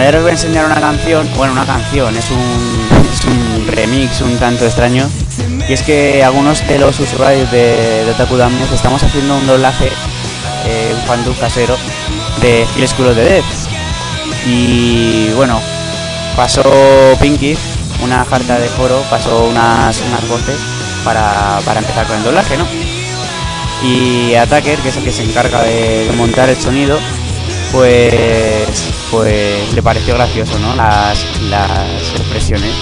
Ahora os voy a enseñar una canción, bueno, una canción, es un, remix un tanto extraño. Y es que algunos de los usuarios de, de estamos haciendo un doblaje, eh, un fandub casero de Kill School of the Dead. Y bueno, pasó Pinky, una carta de foro, pasó unas, unas voces para, para empezar con el doblaje, ¿no? Y Attacker, que es el que se encarga de montar el sonido, pues pues le pareció gracioso, ¿no? Las, las expresiones.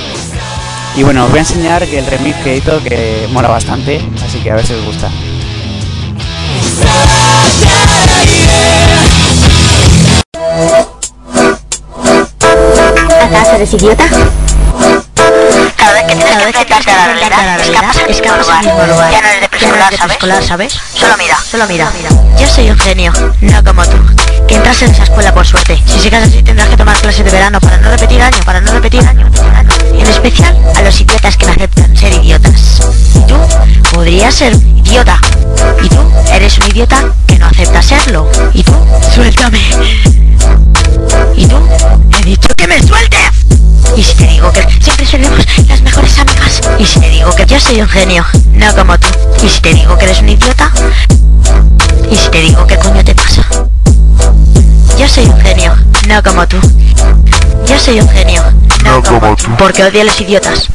Y bueno, os voy a enseñar el remix que hizo que mola bastante, así que a ver si os gusta. ¿Acaso eres idiota? Que tienes que enfrentarte a la realidad, escapas al mismo lugar. Ya no eres de preescolar, ¿sabes? ¿sabes? Solo mira. Solo mira. Yo soy un genio, no como tú. Que entras en esa escuela por suerte. Si sigues así tendrás que tomar clases de verano para no repetir año, para no repetir año. En especial a los idiotas que no aceptan ser idiotas. Y tú podrías ser un idiota. Y tú eres un idiota que no acepta serlo. Y tú, suéltame. Y tú, he dicho que me sueltes. Y si te digo que siempre seremos las mejores amigas. Y si te digo que yo soy un genio, no como tú. Y si te digo que eres un idiota. Y si te digo qué coño te pasa. Yo soy un genio, no como tú. Yo soy un genio, no, como, tú. Porque odio a los idiotas.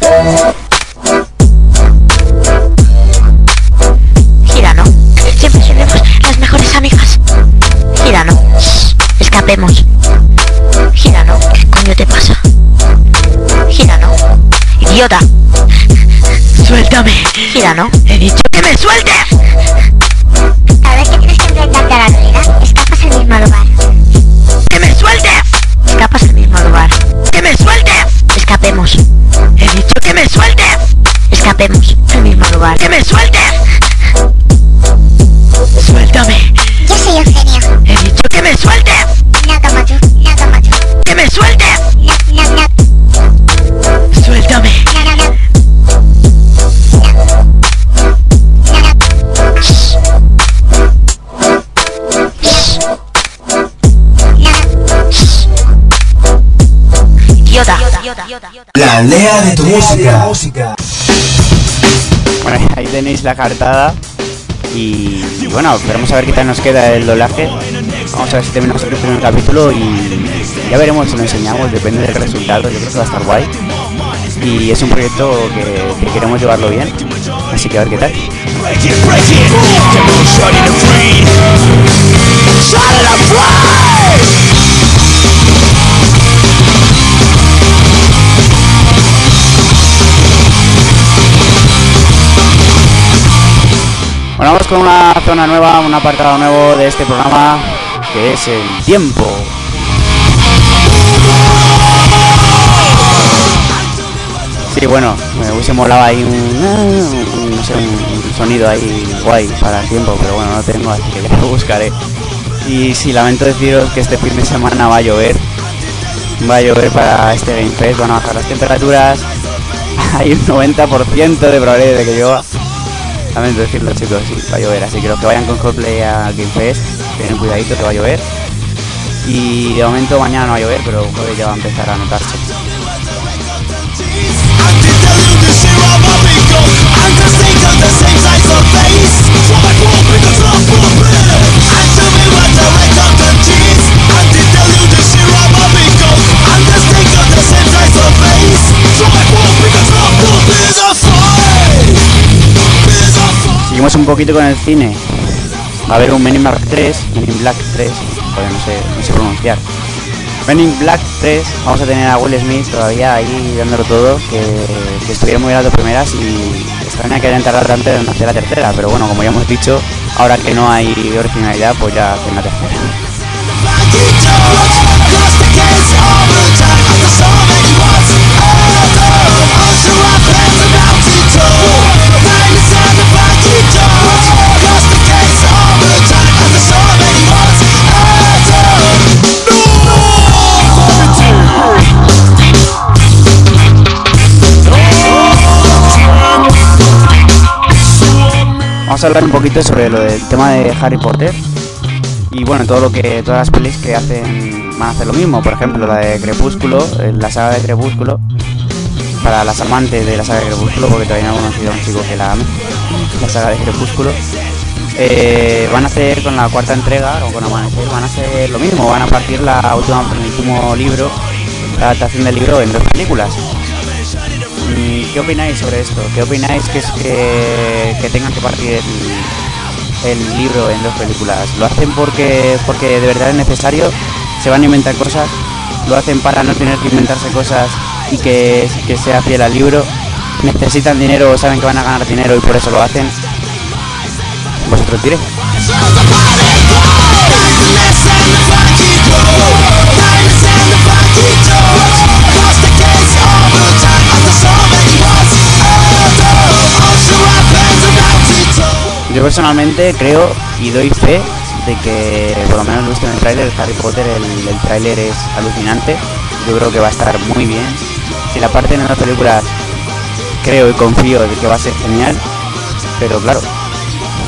Girano, siempre seremos las mejores amigas. Girano, escapemos. Girano, ¿qué coño te pasa? Idiota. Suéltame. Girano, he dicho que me sueltes. Cada vez que tienes que enfrentarte a la realidad, escapas al mismo lugar. ¡Que me sueltes! Escapas al mismo lugar. ¡Que me sueltes! Escapemos. He dicho que me sueltes. Escapemos al mismo lugar. ¡Que me sueltes! La aldea de tu música. Bueno, ahí tenéis la cartada. Y, y bueno, veremos a ver qué tal nos queda el doblaje. Vamos a ver si terminamos el primer capítulo y ya veremos si lo enseñamos, depende del resultado. Yo creo que va a estar guay. Y es un proyecto que, que queremos llevarlo bien. Así que a ver qué tal. Bueno, vamos con una zona nueva, un apartado nuevo de este programa que es el tiempo. Sí, bueno, me hubiese molado ahí un, no sé, un sonido ahí guay para el tiempo, pero bueno, no tengo, así que ya lo buscaré. Y sí, lamento deciros que este fin de semana va a llover. Va a llover para este Game Fest, van a bajar las temperaturas. Hay un 90% de probabilidad de que llueva. Decirlo chicos, sí, va a llover, así que los que vayan con cosplay a Game Fest, tengan cuidadito que va a llover. Y de momento mañana no va a llover, pero jueves ya va a empezar a notarse. Seguimos un poquito con el cine. Va a haber un Men in Black 3, Men in Black 3, joder, no sé, no sé pronunciar. Men in Black 3, vamos a tener a Will Smith todavía ahí dándolo todo, que, que estuvieron muy bien las dos primeras y extraña que hayan tardado tanto en hacer la tercera, pero bueno, como ya hemos dicho, ahora que no hay originalidad, pues ya hacen la tercera. Vamos a hablar un poquito sobre lo del tema de Harry Potter y bueno, todo lo que todas las pelis que hacen van a hacer lo mismo, por ejemplo, la de Crepúsculo, eh, la saga de Crepúsculo para las amantes de la saga de Crepúsculo, porque todavía no he conocido a un chico que la ame, la saga de Crepúsculo. eh, van a hacer con la cuarta entrega o con Amanecer, van a hacer lo mismo, van a partir la última, el último libro, la adaptación del libro en dos películas. ¿Qué opináis sobre esto? ¿Qué opináis que es que, tengan que partir el, libro en dos películas? ¿Lo hacen porque, porque de verdad es necesario? ¿Se van a inventar cosas? ¿Lo hacen para no tener que inventarse cosas y que, que sea fiel al libro? ¿Necesitan dinero saben que van a ganar dinero y por eso lo hacen? Vosotros diréis. Yo personalmente creo y doy fe de que, por lo menos lo visto en el tráiler, Harry Potter, el, tráiler es alucinante. Yo creo que va a estar muy bien. Si la parte en la película creo y confío de que va a ser genial, pero claro,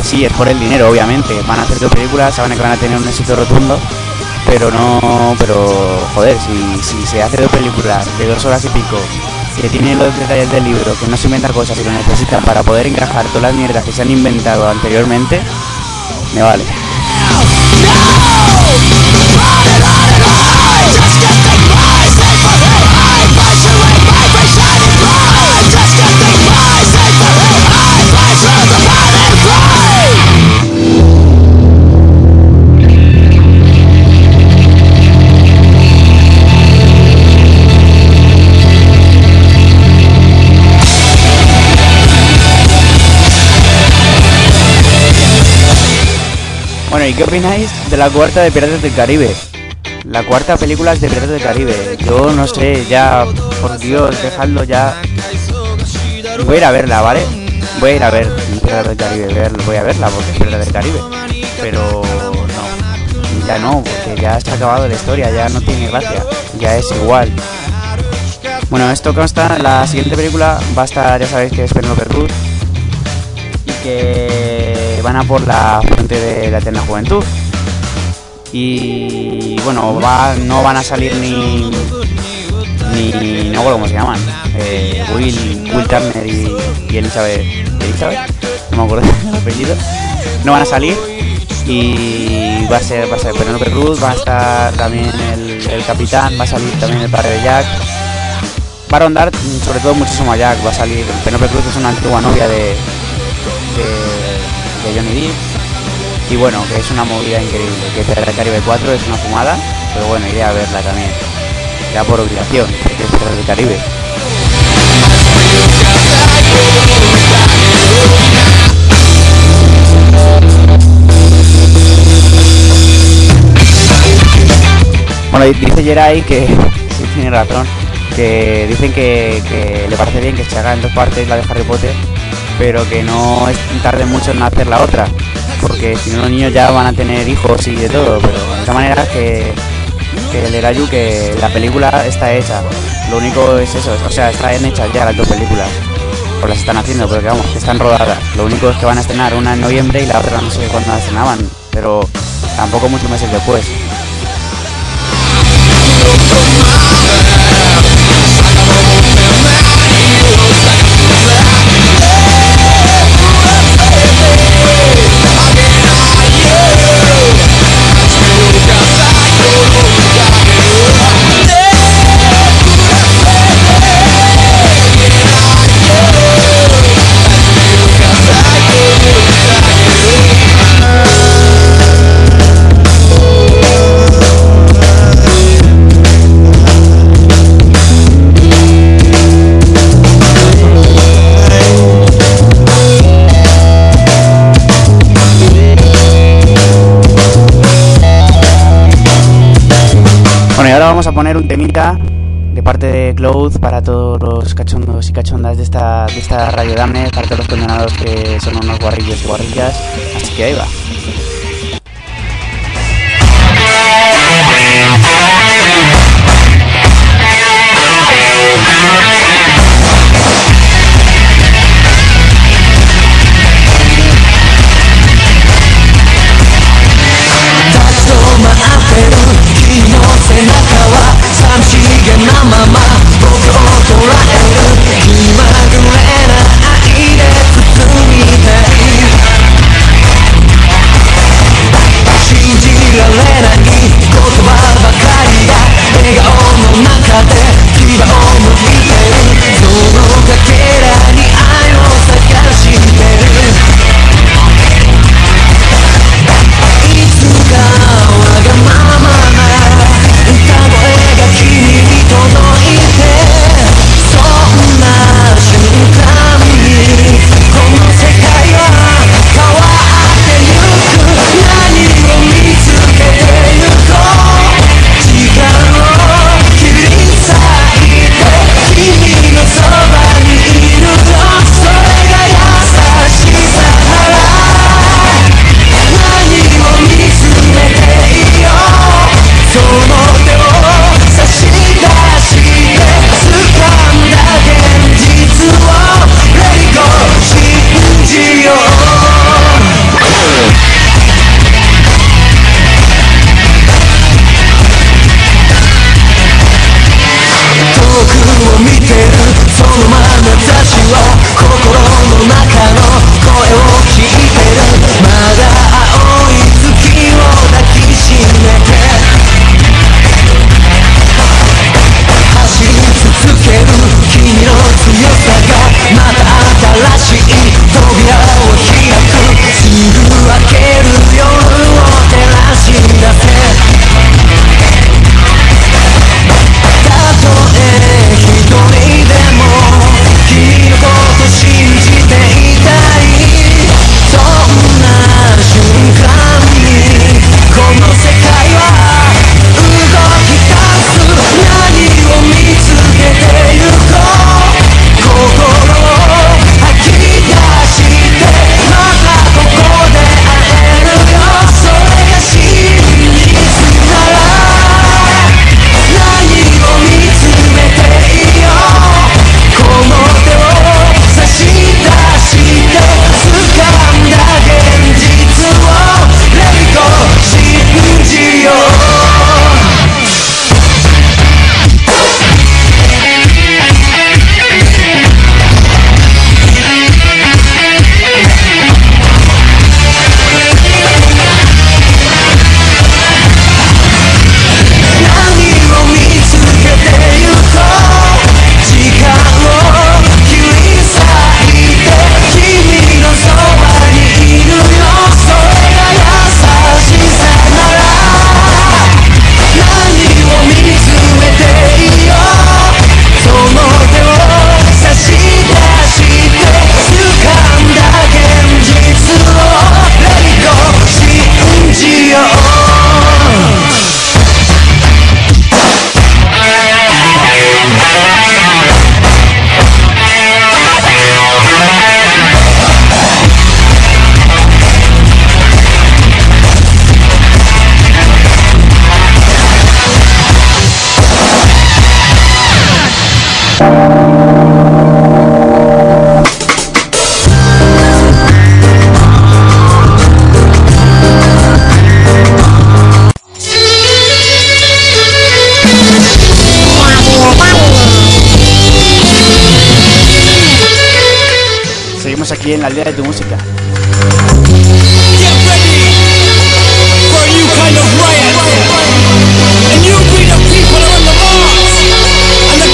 sí, es por el dinero, obviamente. Van a hacer dos películas, saben que van a tener un éxito rotundo, pero no, pero joder, si se hace dos películas de dos horas y pico, que tienen los detalles del libro, que no se inventan cosas y lo necesitan para poder encajar todas las mierdas que se han inventado anteriormente, me vale. ¿Y qué opináis de la cuarta de Piratas del Caribe? La cuarta película es de Piratas del Caribe. Yo no sé, ya, por Dios, dejadlo ya. Voy a ir a verla, ¿vale? Voy a ir a ver Piratas del Caribe, voy a verla porque es Piratas del Caribe. Pero no, ya no, porque ya se ha acabado la historia, ya no tiene gracia, ya es igual. Bueno, esto consta, la siguiente película va a estar, ya sabéis que es Penélope Cruz y que van a por la fuente de la eterna juventud. Y bueno, va, no van a salir ni ni no cómo se llaman, eh, Will, Will Turner y, y Elizabeth, Elizabeth, no me acuerdo el apellido, no van a salir y va a ser, va a ser Penelope Cruz, va a estar también el, capitán, va a salir también el padre de Jack, va a rondar sobre todo muchísimo a Jack, va a salir. Penelope Cruz es una antigua novia de, de Johnny Depp y bueno, que es una movida increíble, que Piratas del Caribe 4 es una fumada, pero bueno, iré a verla también, ya por obligación, porque es del Caribe. Bueno, di- dice Jerai que sí, tiene razón, que dicen que le parece bien que se haga en dos partes la de Harry Potter, pero que no tarde mucho en hacer la otra, porque si no los niños ya van a tener hijos y de todo, pero de esta manera que, que el Erayu que la película está hecha, lo único es eso, o sea, están hechas ya las dos películas, o las están haciendo, pero que vamos, que están rodadas, lo único es que van a estrenar una en noviembre y la otra no sé cuándo la estrenaban, pero tampoco muchos meses después. A poner un temita de parte de Cloud para todos los cachondos y cachondas de esta, de esta Radio Dame, para todos los condenados que son unos guarrillos y guarrillas. Así que ahí va.「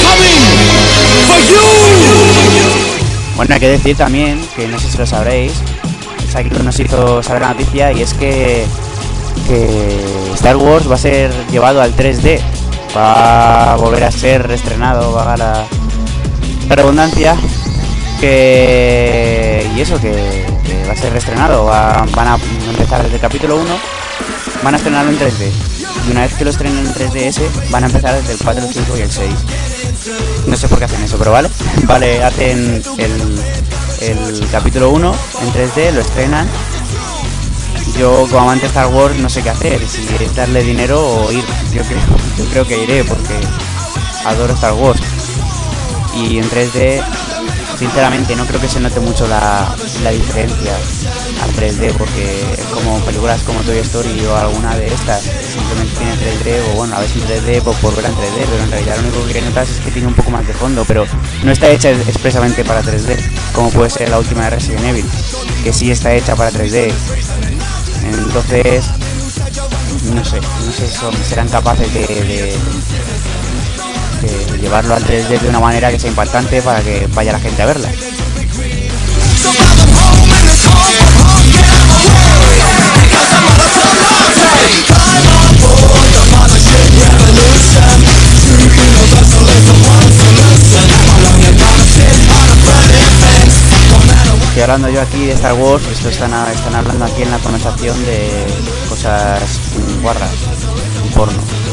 coming for you. Bueno, hay que decir también, que no sé si lo sabréis, Saquito nos hizo saber la noticia y es que, que Star Wars va a ser llevado al 3D. Va a volver a ser estrenado, va a la redundancia. Que, y eso, que, va a ser reestrenado. Va- van a empezar desde el capítulo 1, van a estrenarlo en 3D. Y una vez que lo estrenen en 3DS, van a empezar desde el 4, el 5 y el 6. No sé por qué hacen eso, pero vale. Vale, hacen el, el capítulo 1 en 3D, lo estrenan. Yo como amante Star Wars no sé qué hacer, si darle dinero o ir. Yo creo, yo creo que iré porque adoro Star Wars. Y en 3D, sinceramente, no creo que se note mucho la, la diferencia al 3D porque como películas como Toy Story o alguna de estas simplemente tiene 3D o bueno, a veces 3D por, por verla en 3D, pero en realidad lo único que notas es que tiene un poco más de fondo, pero no está hecha expresamente para 3D, como puede ser la última de Resident Evil, que sí está hecha para 3D. Entonces, no sé, no sé si serán capaces de- de llevarlo al 3D de una manera que sea impactante para que vaya la gente a verla. Estoy hablando yo aquí de Star Wars, esto están, están hablando aquí en la conversación de cosas guarras porno.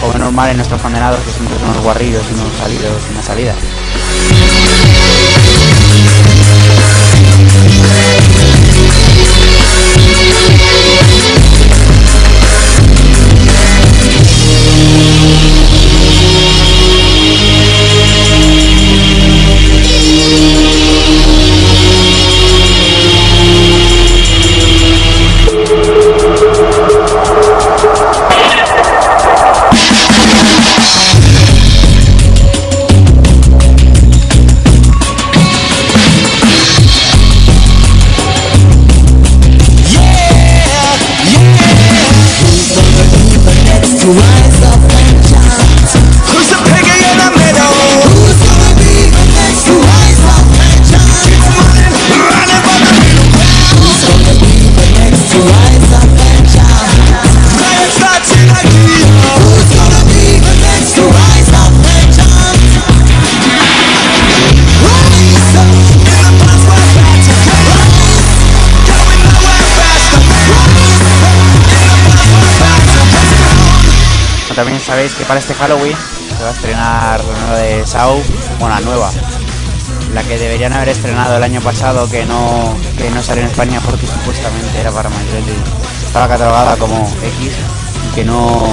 Como normal en nuestros condenados que siempre son unos guarrillos, unos salidos, una salida. Sabéis que para este Halloween se va a estrenar la nueva de Saw, bueno, la nueva, la que deberían haber estrenado el año pasado, que no, que no salió en España porque supuestamente era para mayores estaba catalogada como X y que no,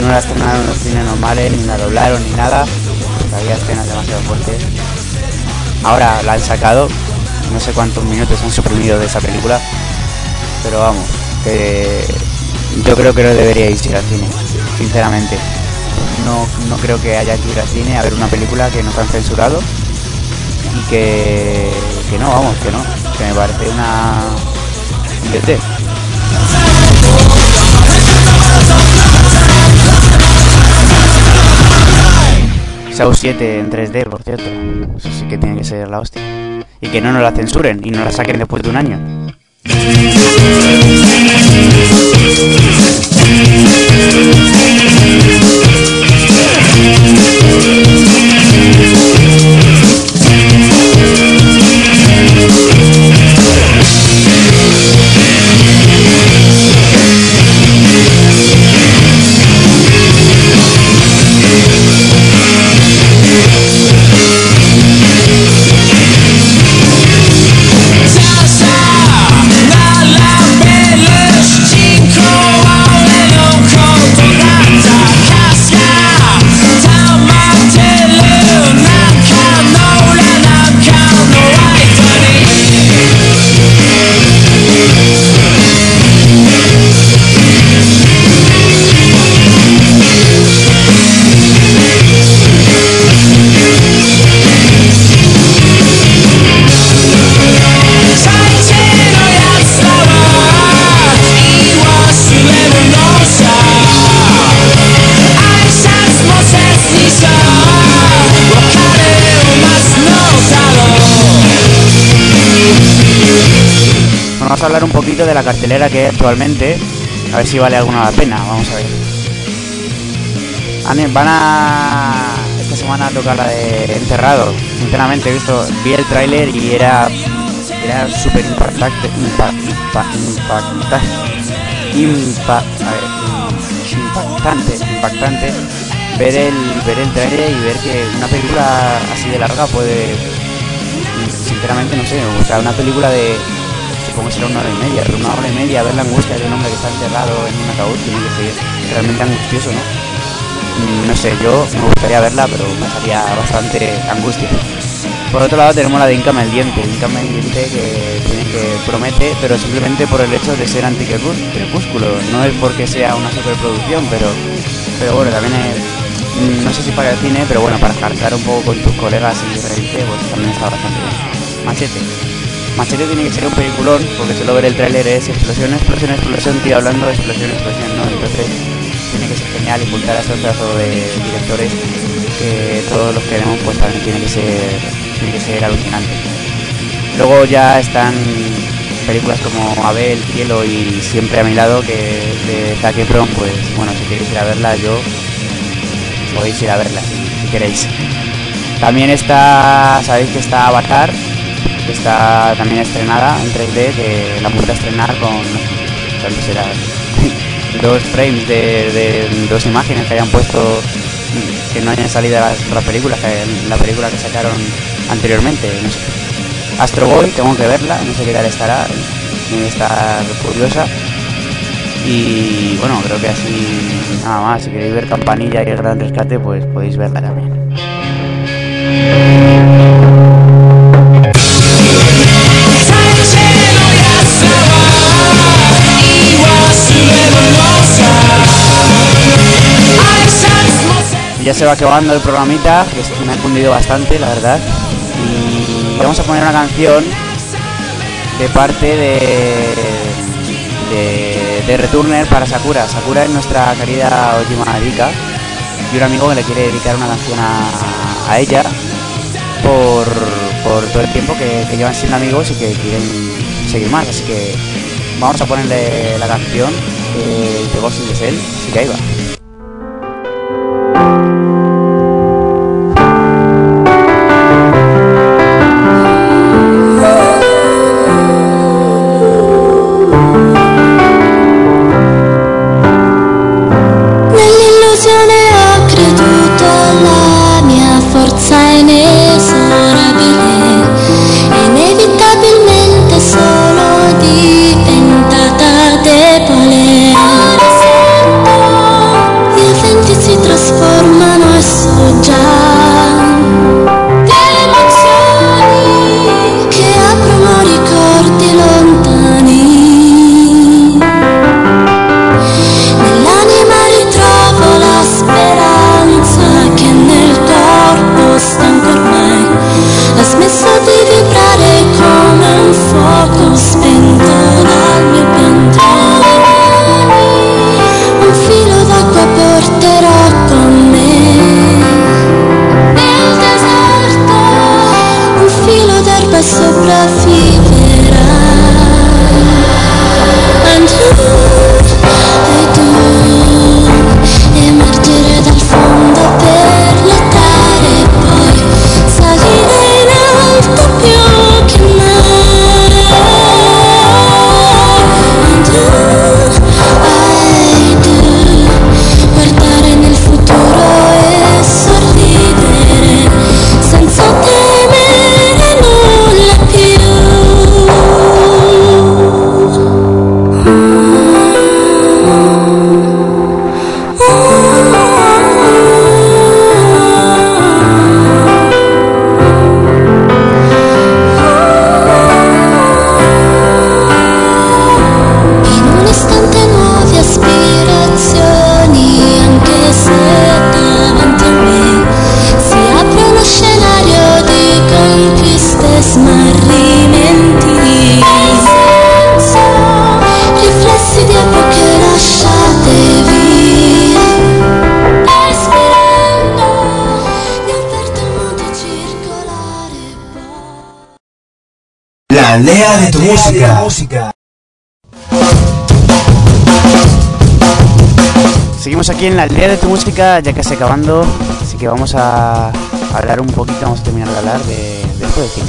no la estrenaron en los cines normales, ni la doblaron ni nada, porque había escenas demasiado fuertes. Ahora la han sacado, no sé cuántos minutos han suprimido de esa película, pero vamos, yo creo que no deberíais ir al cine, sinceramente. No, no creo que haya que ir al cine a ver una película que nos han censurado y que, que no, vamos, que no, que me parece una idiotez. Saw 7 en 3D, por cierto. Eso sí que tiene que ser la hostia. Y que no nos la censuren y no la saquen después de un año. Thank a hablar un poquito de la cartelera que hay actualmente. A ver si vale alguna la pena. Vamos a ver. Van a. Esta semana toca la de Enterrado. Sinceramente, he visto. Vi el tráiler y era. Era súper impactante. Impa, impa, impacta- impa- a ver, im- impactante. Impactante. Ver el, ver el tráiler y ver que una película así de larga puede. Sinceramente, no sé. O sea, una película de supongo será una hora y media, una hora y media ver la angustia de un hombre que está enterrado en un ataúd tiene que ser realmente angustioso, ¿no? Mm, No sé, yo me gustaría verla, pero pasaría bastante angustia. Por otro lado tenemos la de Incame el Diente, Incame el Diente que tiene que promete, pero simplemente por el hecho de ser anticrepúsculo, no es porque sea una superproducción, pero pero bueno, también es, mm, no sé si para el cine, pero bueno, para cargar un poco con tus colegas y reírte, pues también está bastante bien. Machete. Machete tiene que ser un peliculón, porque solo ver el tráiler es explosión, explosión, explosión, tío hablando de explosión, explosión, ¿no? Entonces tiene que ser genial y juntar a estos pedazos de directores que todos los queremos, pues también tiene que ser, tiene que ser alucinante. Luego ya están películas como Abel, Cielo y Siempre a mi lado, que de Zac Efron, pues bueno, si queréis ir a verla, yo podéis ir a verla si queréis. También está, sabéis que está Avatar, que está también estrenada en 3D, que la a estrenar con, ¿cuánto será? dos frames de, dos imágenes que hayan puesto que no hayan salido las otras películas, que la película que sacaron anteriormente, no sé. Astro Boy, tengo que verla, no sé qué tal estará, que estar curiosa. Y bueno, creo que así nada más, si queréis ver Campanilla y el Gran Rescate, pues podéis verla también. Ya se va acabando el programita, que me ha cundido bastante, la verdad. Y vamos a poner una canción de parte de, de, Returner para Sakura. Sakura es nuestra querida Ojima Erika y un amigo que le quiere dedicar una canción a, ella por, por todo el tiempo que, llevan siendo amigos y que quieren seguir más. Así que vamos a ponerle la canción eh, de in the así que ahí va. Aldea de tu música. Seguimos aquí en la aldea de tu música, ya casi acabando, así que vamos a hablar un poquito, vamos a terminar de hablar de, de esto del cine.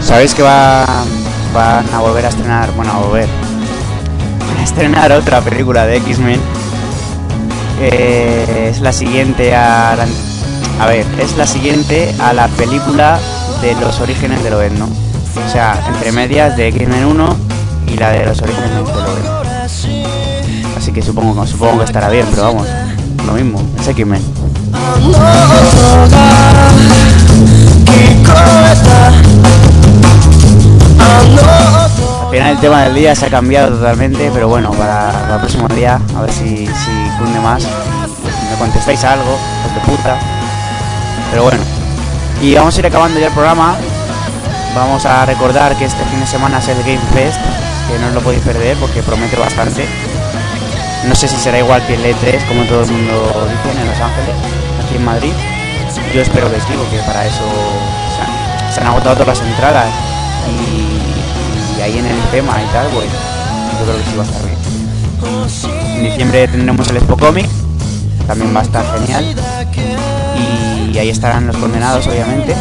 Sabéis que va, van a volver a estrenar, bueno, a volver, estrenar otra película de X-Men. Eh, es la siguiente a la, a ver, es la siguiente a la película de los orígenes de Loeb, ¿no? O sea, entre medias de X-Men 1 y la de los orígenes de Loeb. Así que supongo, supongo que estará bien, pero vamos, lo mismo, es X-Men. Final el tema del día se ha cambiado totalmente, pero bueno, para, para el próximo día, a ver si, si cunde más. Me contestáis algo, hijos de puta. Pero bueno. Y vamos a ir acabando ya el programa. Vamos a recordar que este fin de semana es el Game Fest, que no os lo podéis perder porque promete bastante. No sé si será igual que el E3, como todo el mundo dice en Los Ángeles, aquí en Madrid. Yo espero que sí, porque para eso se han, agotado todas las entradas. Ahí en el tema y tal, pues yo creo que sí va a estar bien. En diciembre tendremos el Expo Comic, también va a estar genial. Y ahí estarán los condenados, obviamente.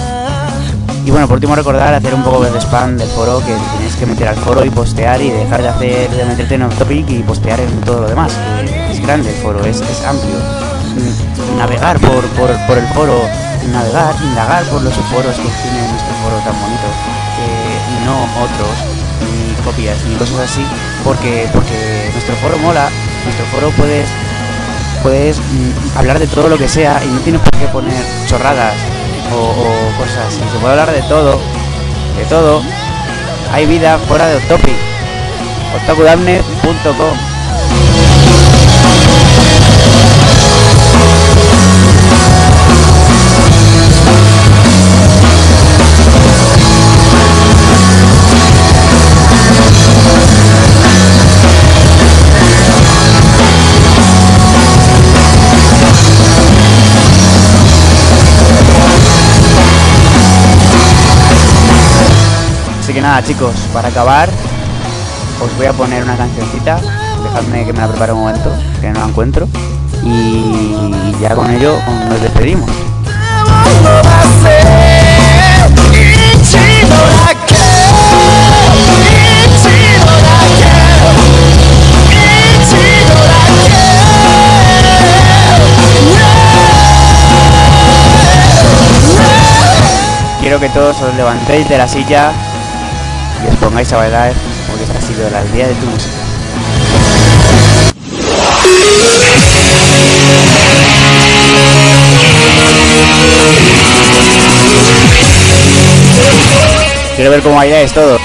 Y bueno, por último recordar hacer un poco de spam del foro, que tenéis que meter al foro y postear y dejar de hacer de meterte en un topic y postear en todo lo demás. que es grande el foro, es, es amplio. Mm, Navegar por, por, por el foro, navegar, indagar por los foros que tiene nuestro foro tan bonito, y no otros, copias, ni cosas así, porque, porque nuestro foro mola, nuestro foro puedes puedes mm, hablar de todo lo que sea y no tienes por qué poner chorradas o, cosas así. Se puede hablar de todo, de todo. Hay vida fuera de Octopic. Otokudamne.com nada chicos, para acabar os voy a poner una cancioncita. Dejadme que me la prepare un momento, que no la encuentro. Y ya con ello nos despedimos. Quiero que todos os levantéis de la silla y os pongáis a bailar porque esta ha sido la aldea de tu música. Quiero ver cómo bailáis todo.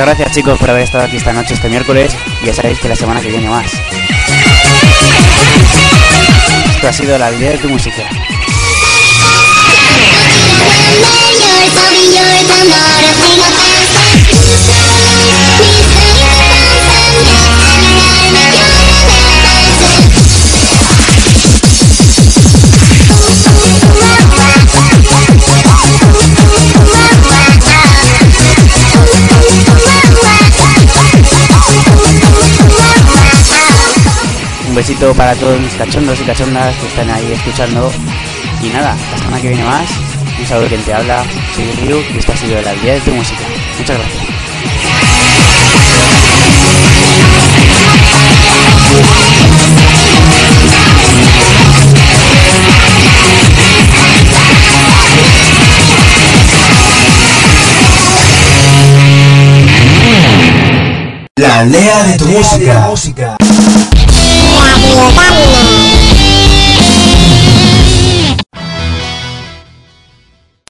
Muchas gracias chicos por haber estado aquí esta noche, este miércoles. Y ya sabéis que la semana que viene más. Esto ha sido la aldea de tu música. Besito para todos mis cachondos y cachondas que están ahí escuchando. Y nada, la semana que viene más. Un saludo quien te habla, soy Ryu y esto ha sido la aldea de tu música. Muchas gracias. La aldea de tu música.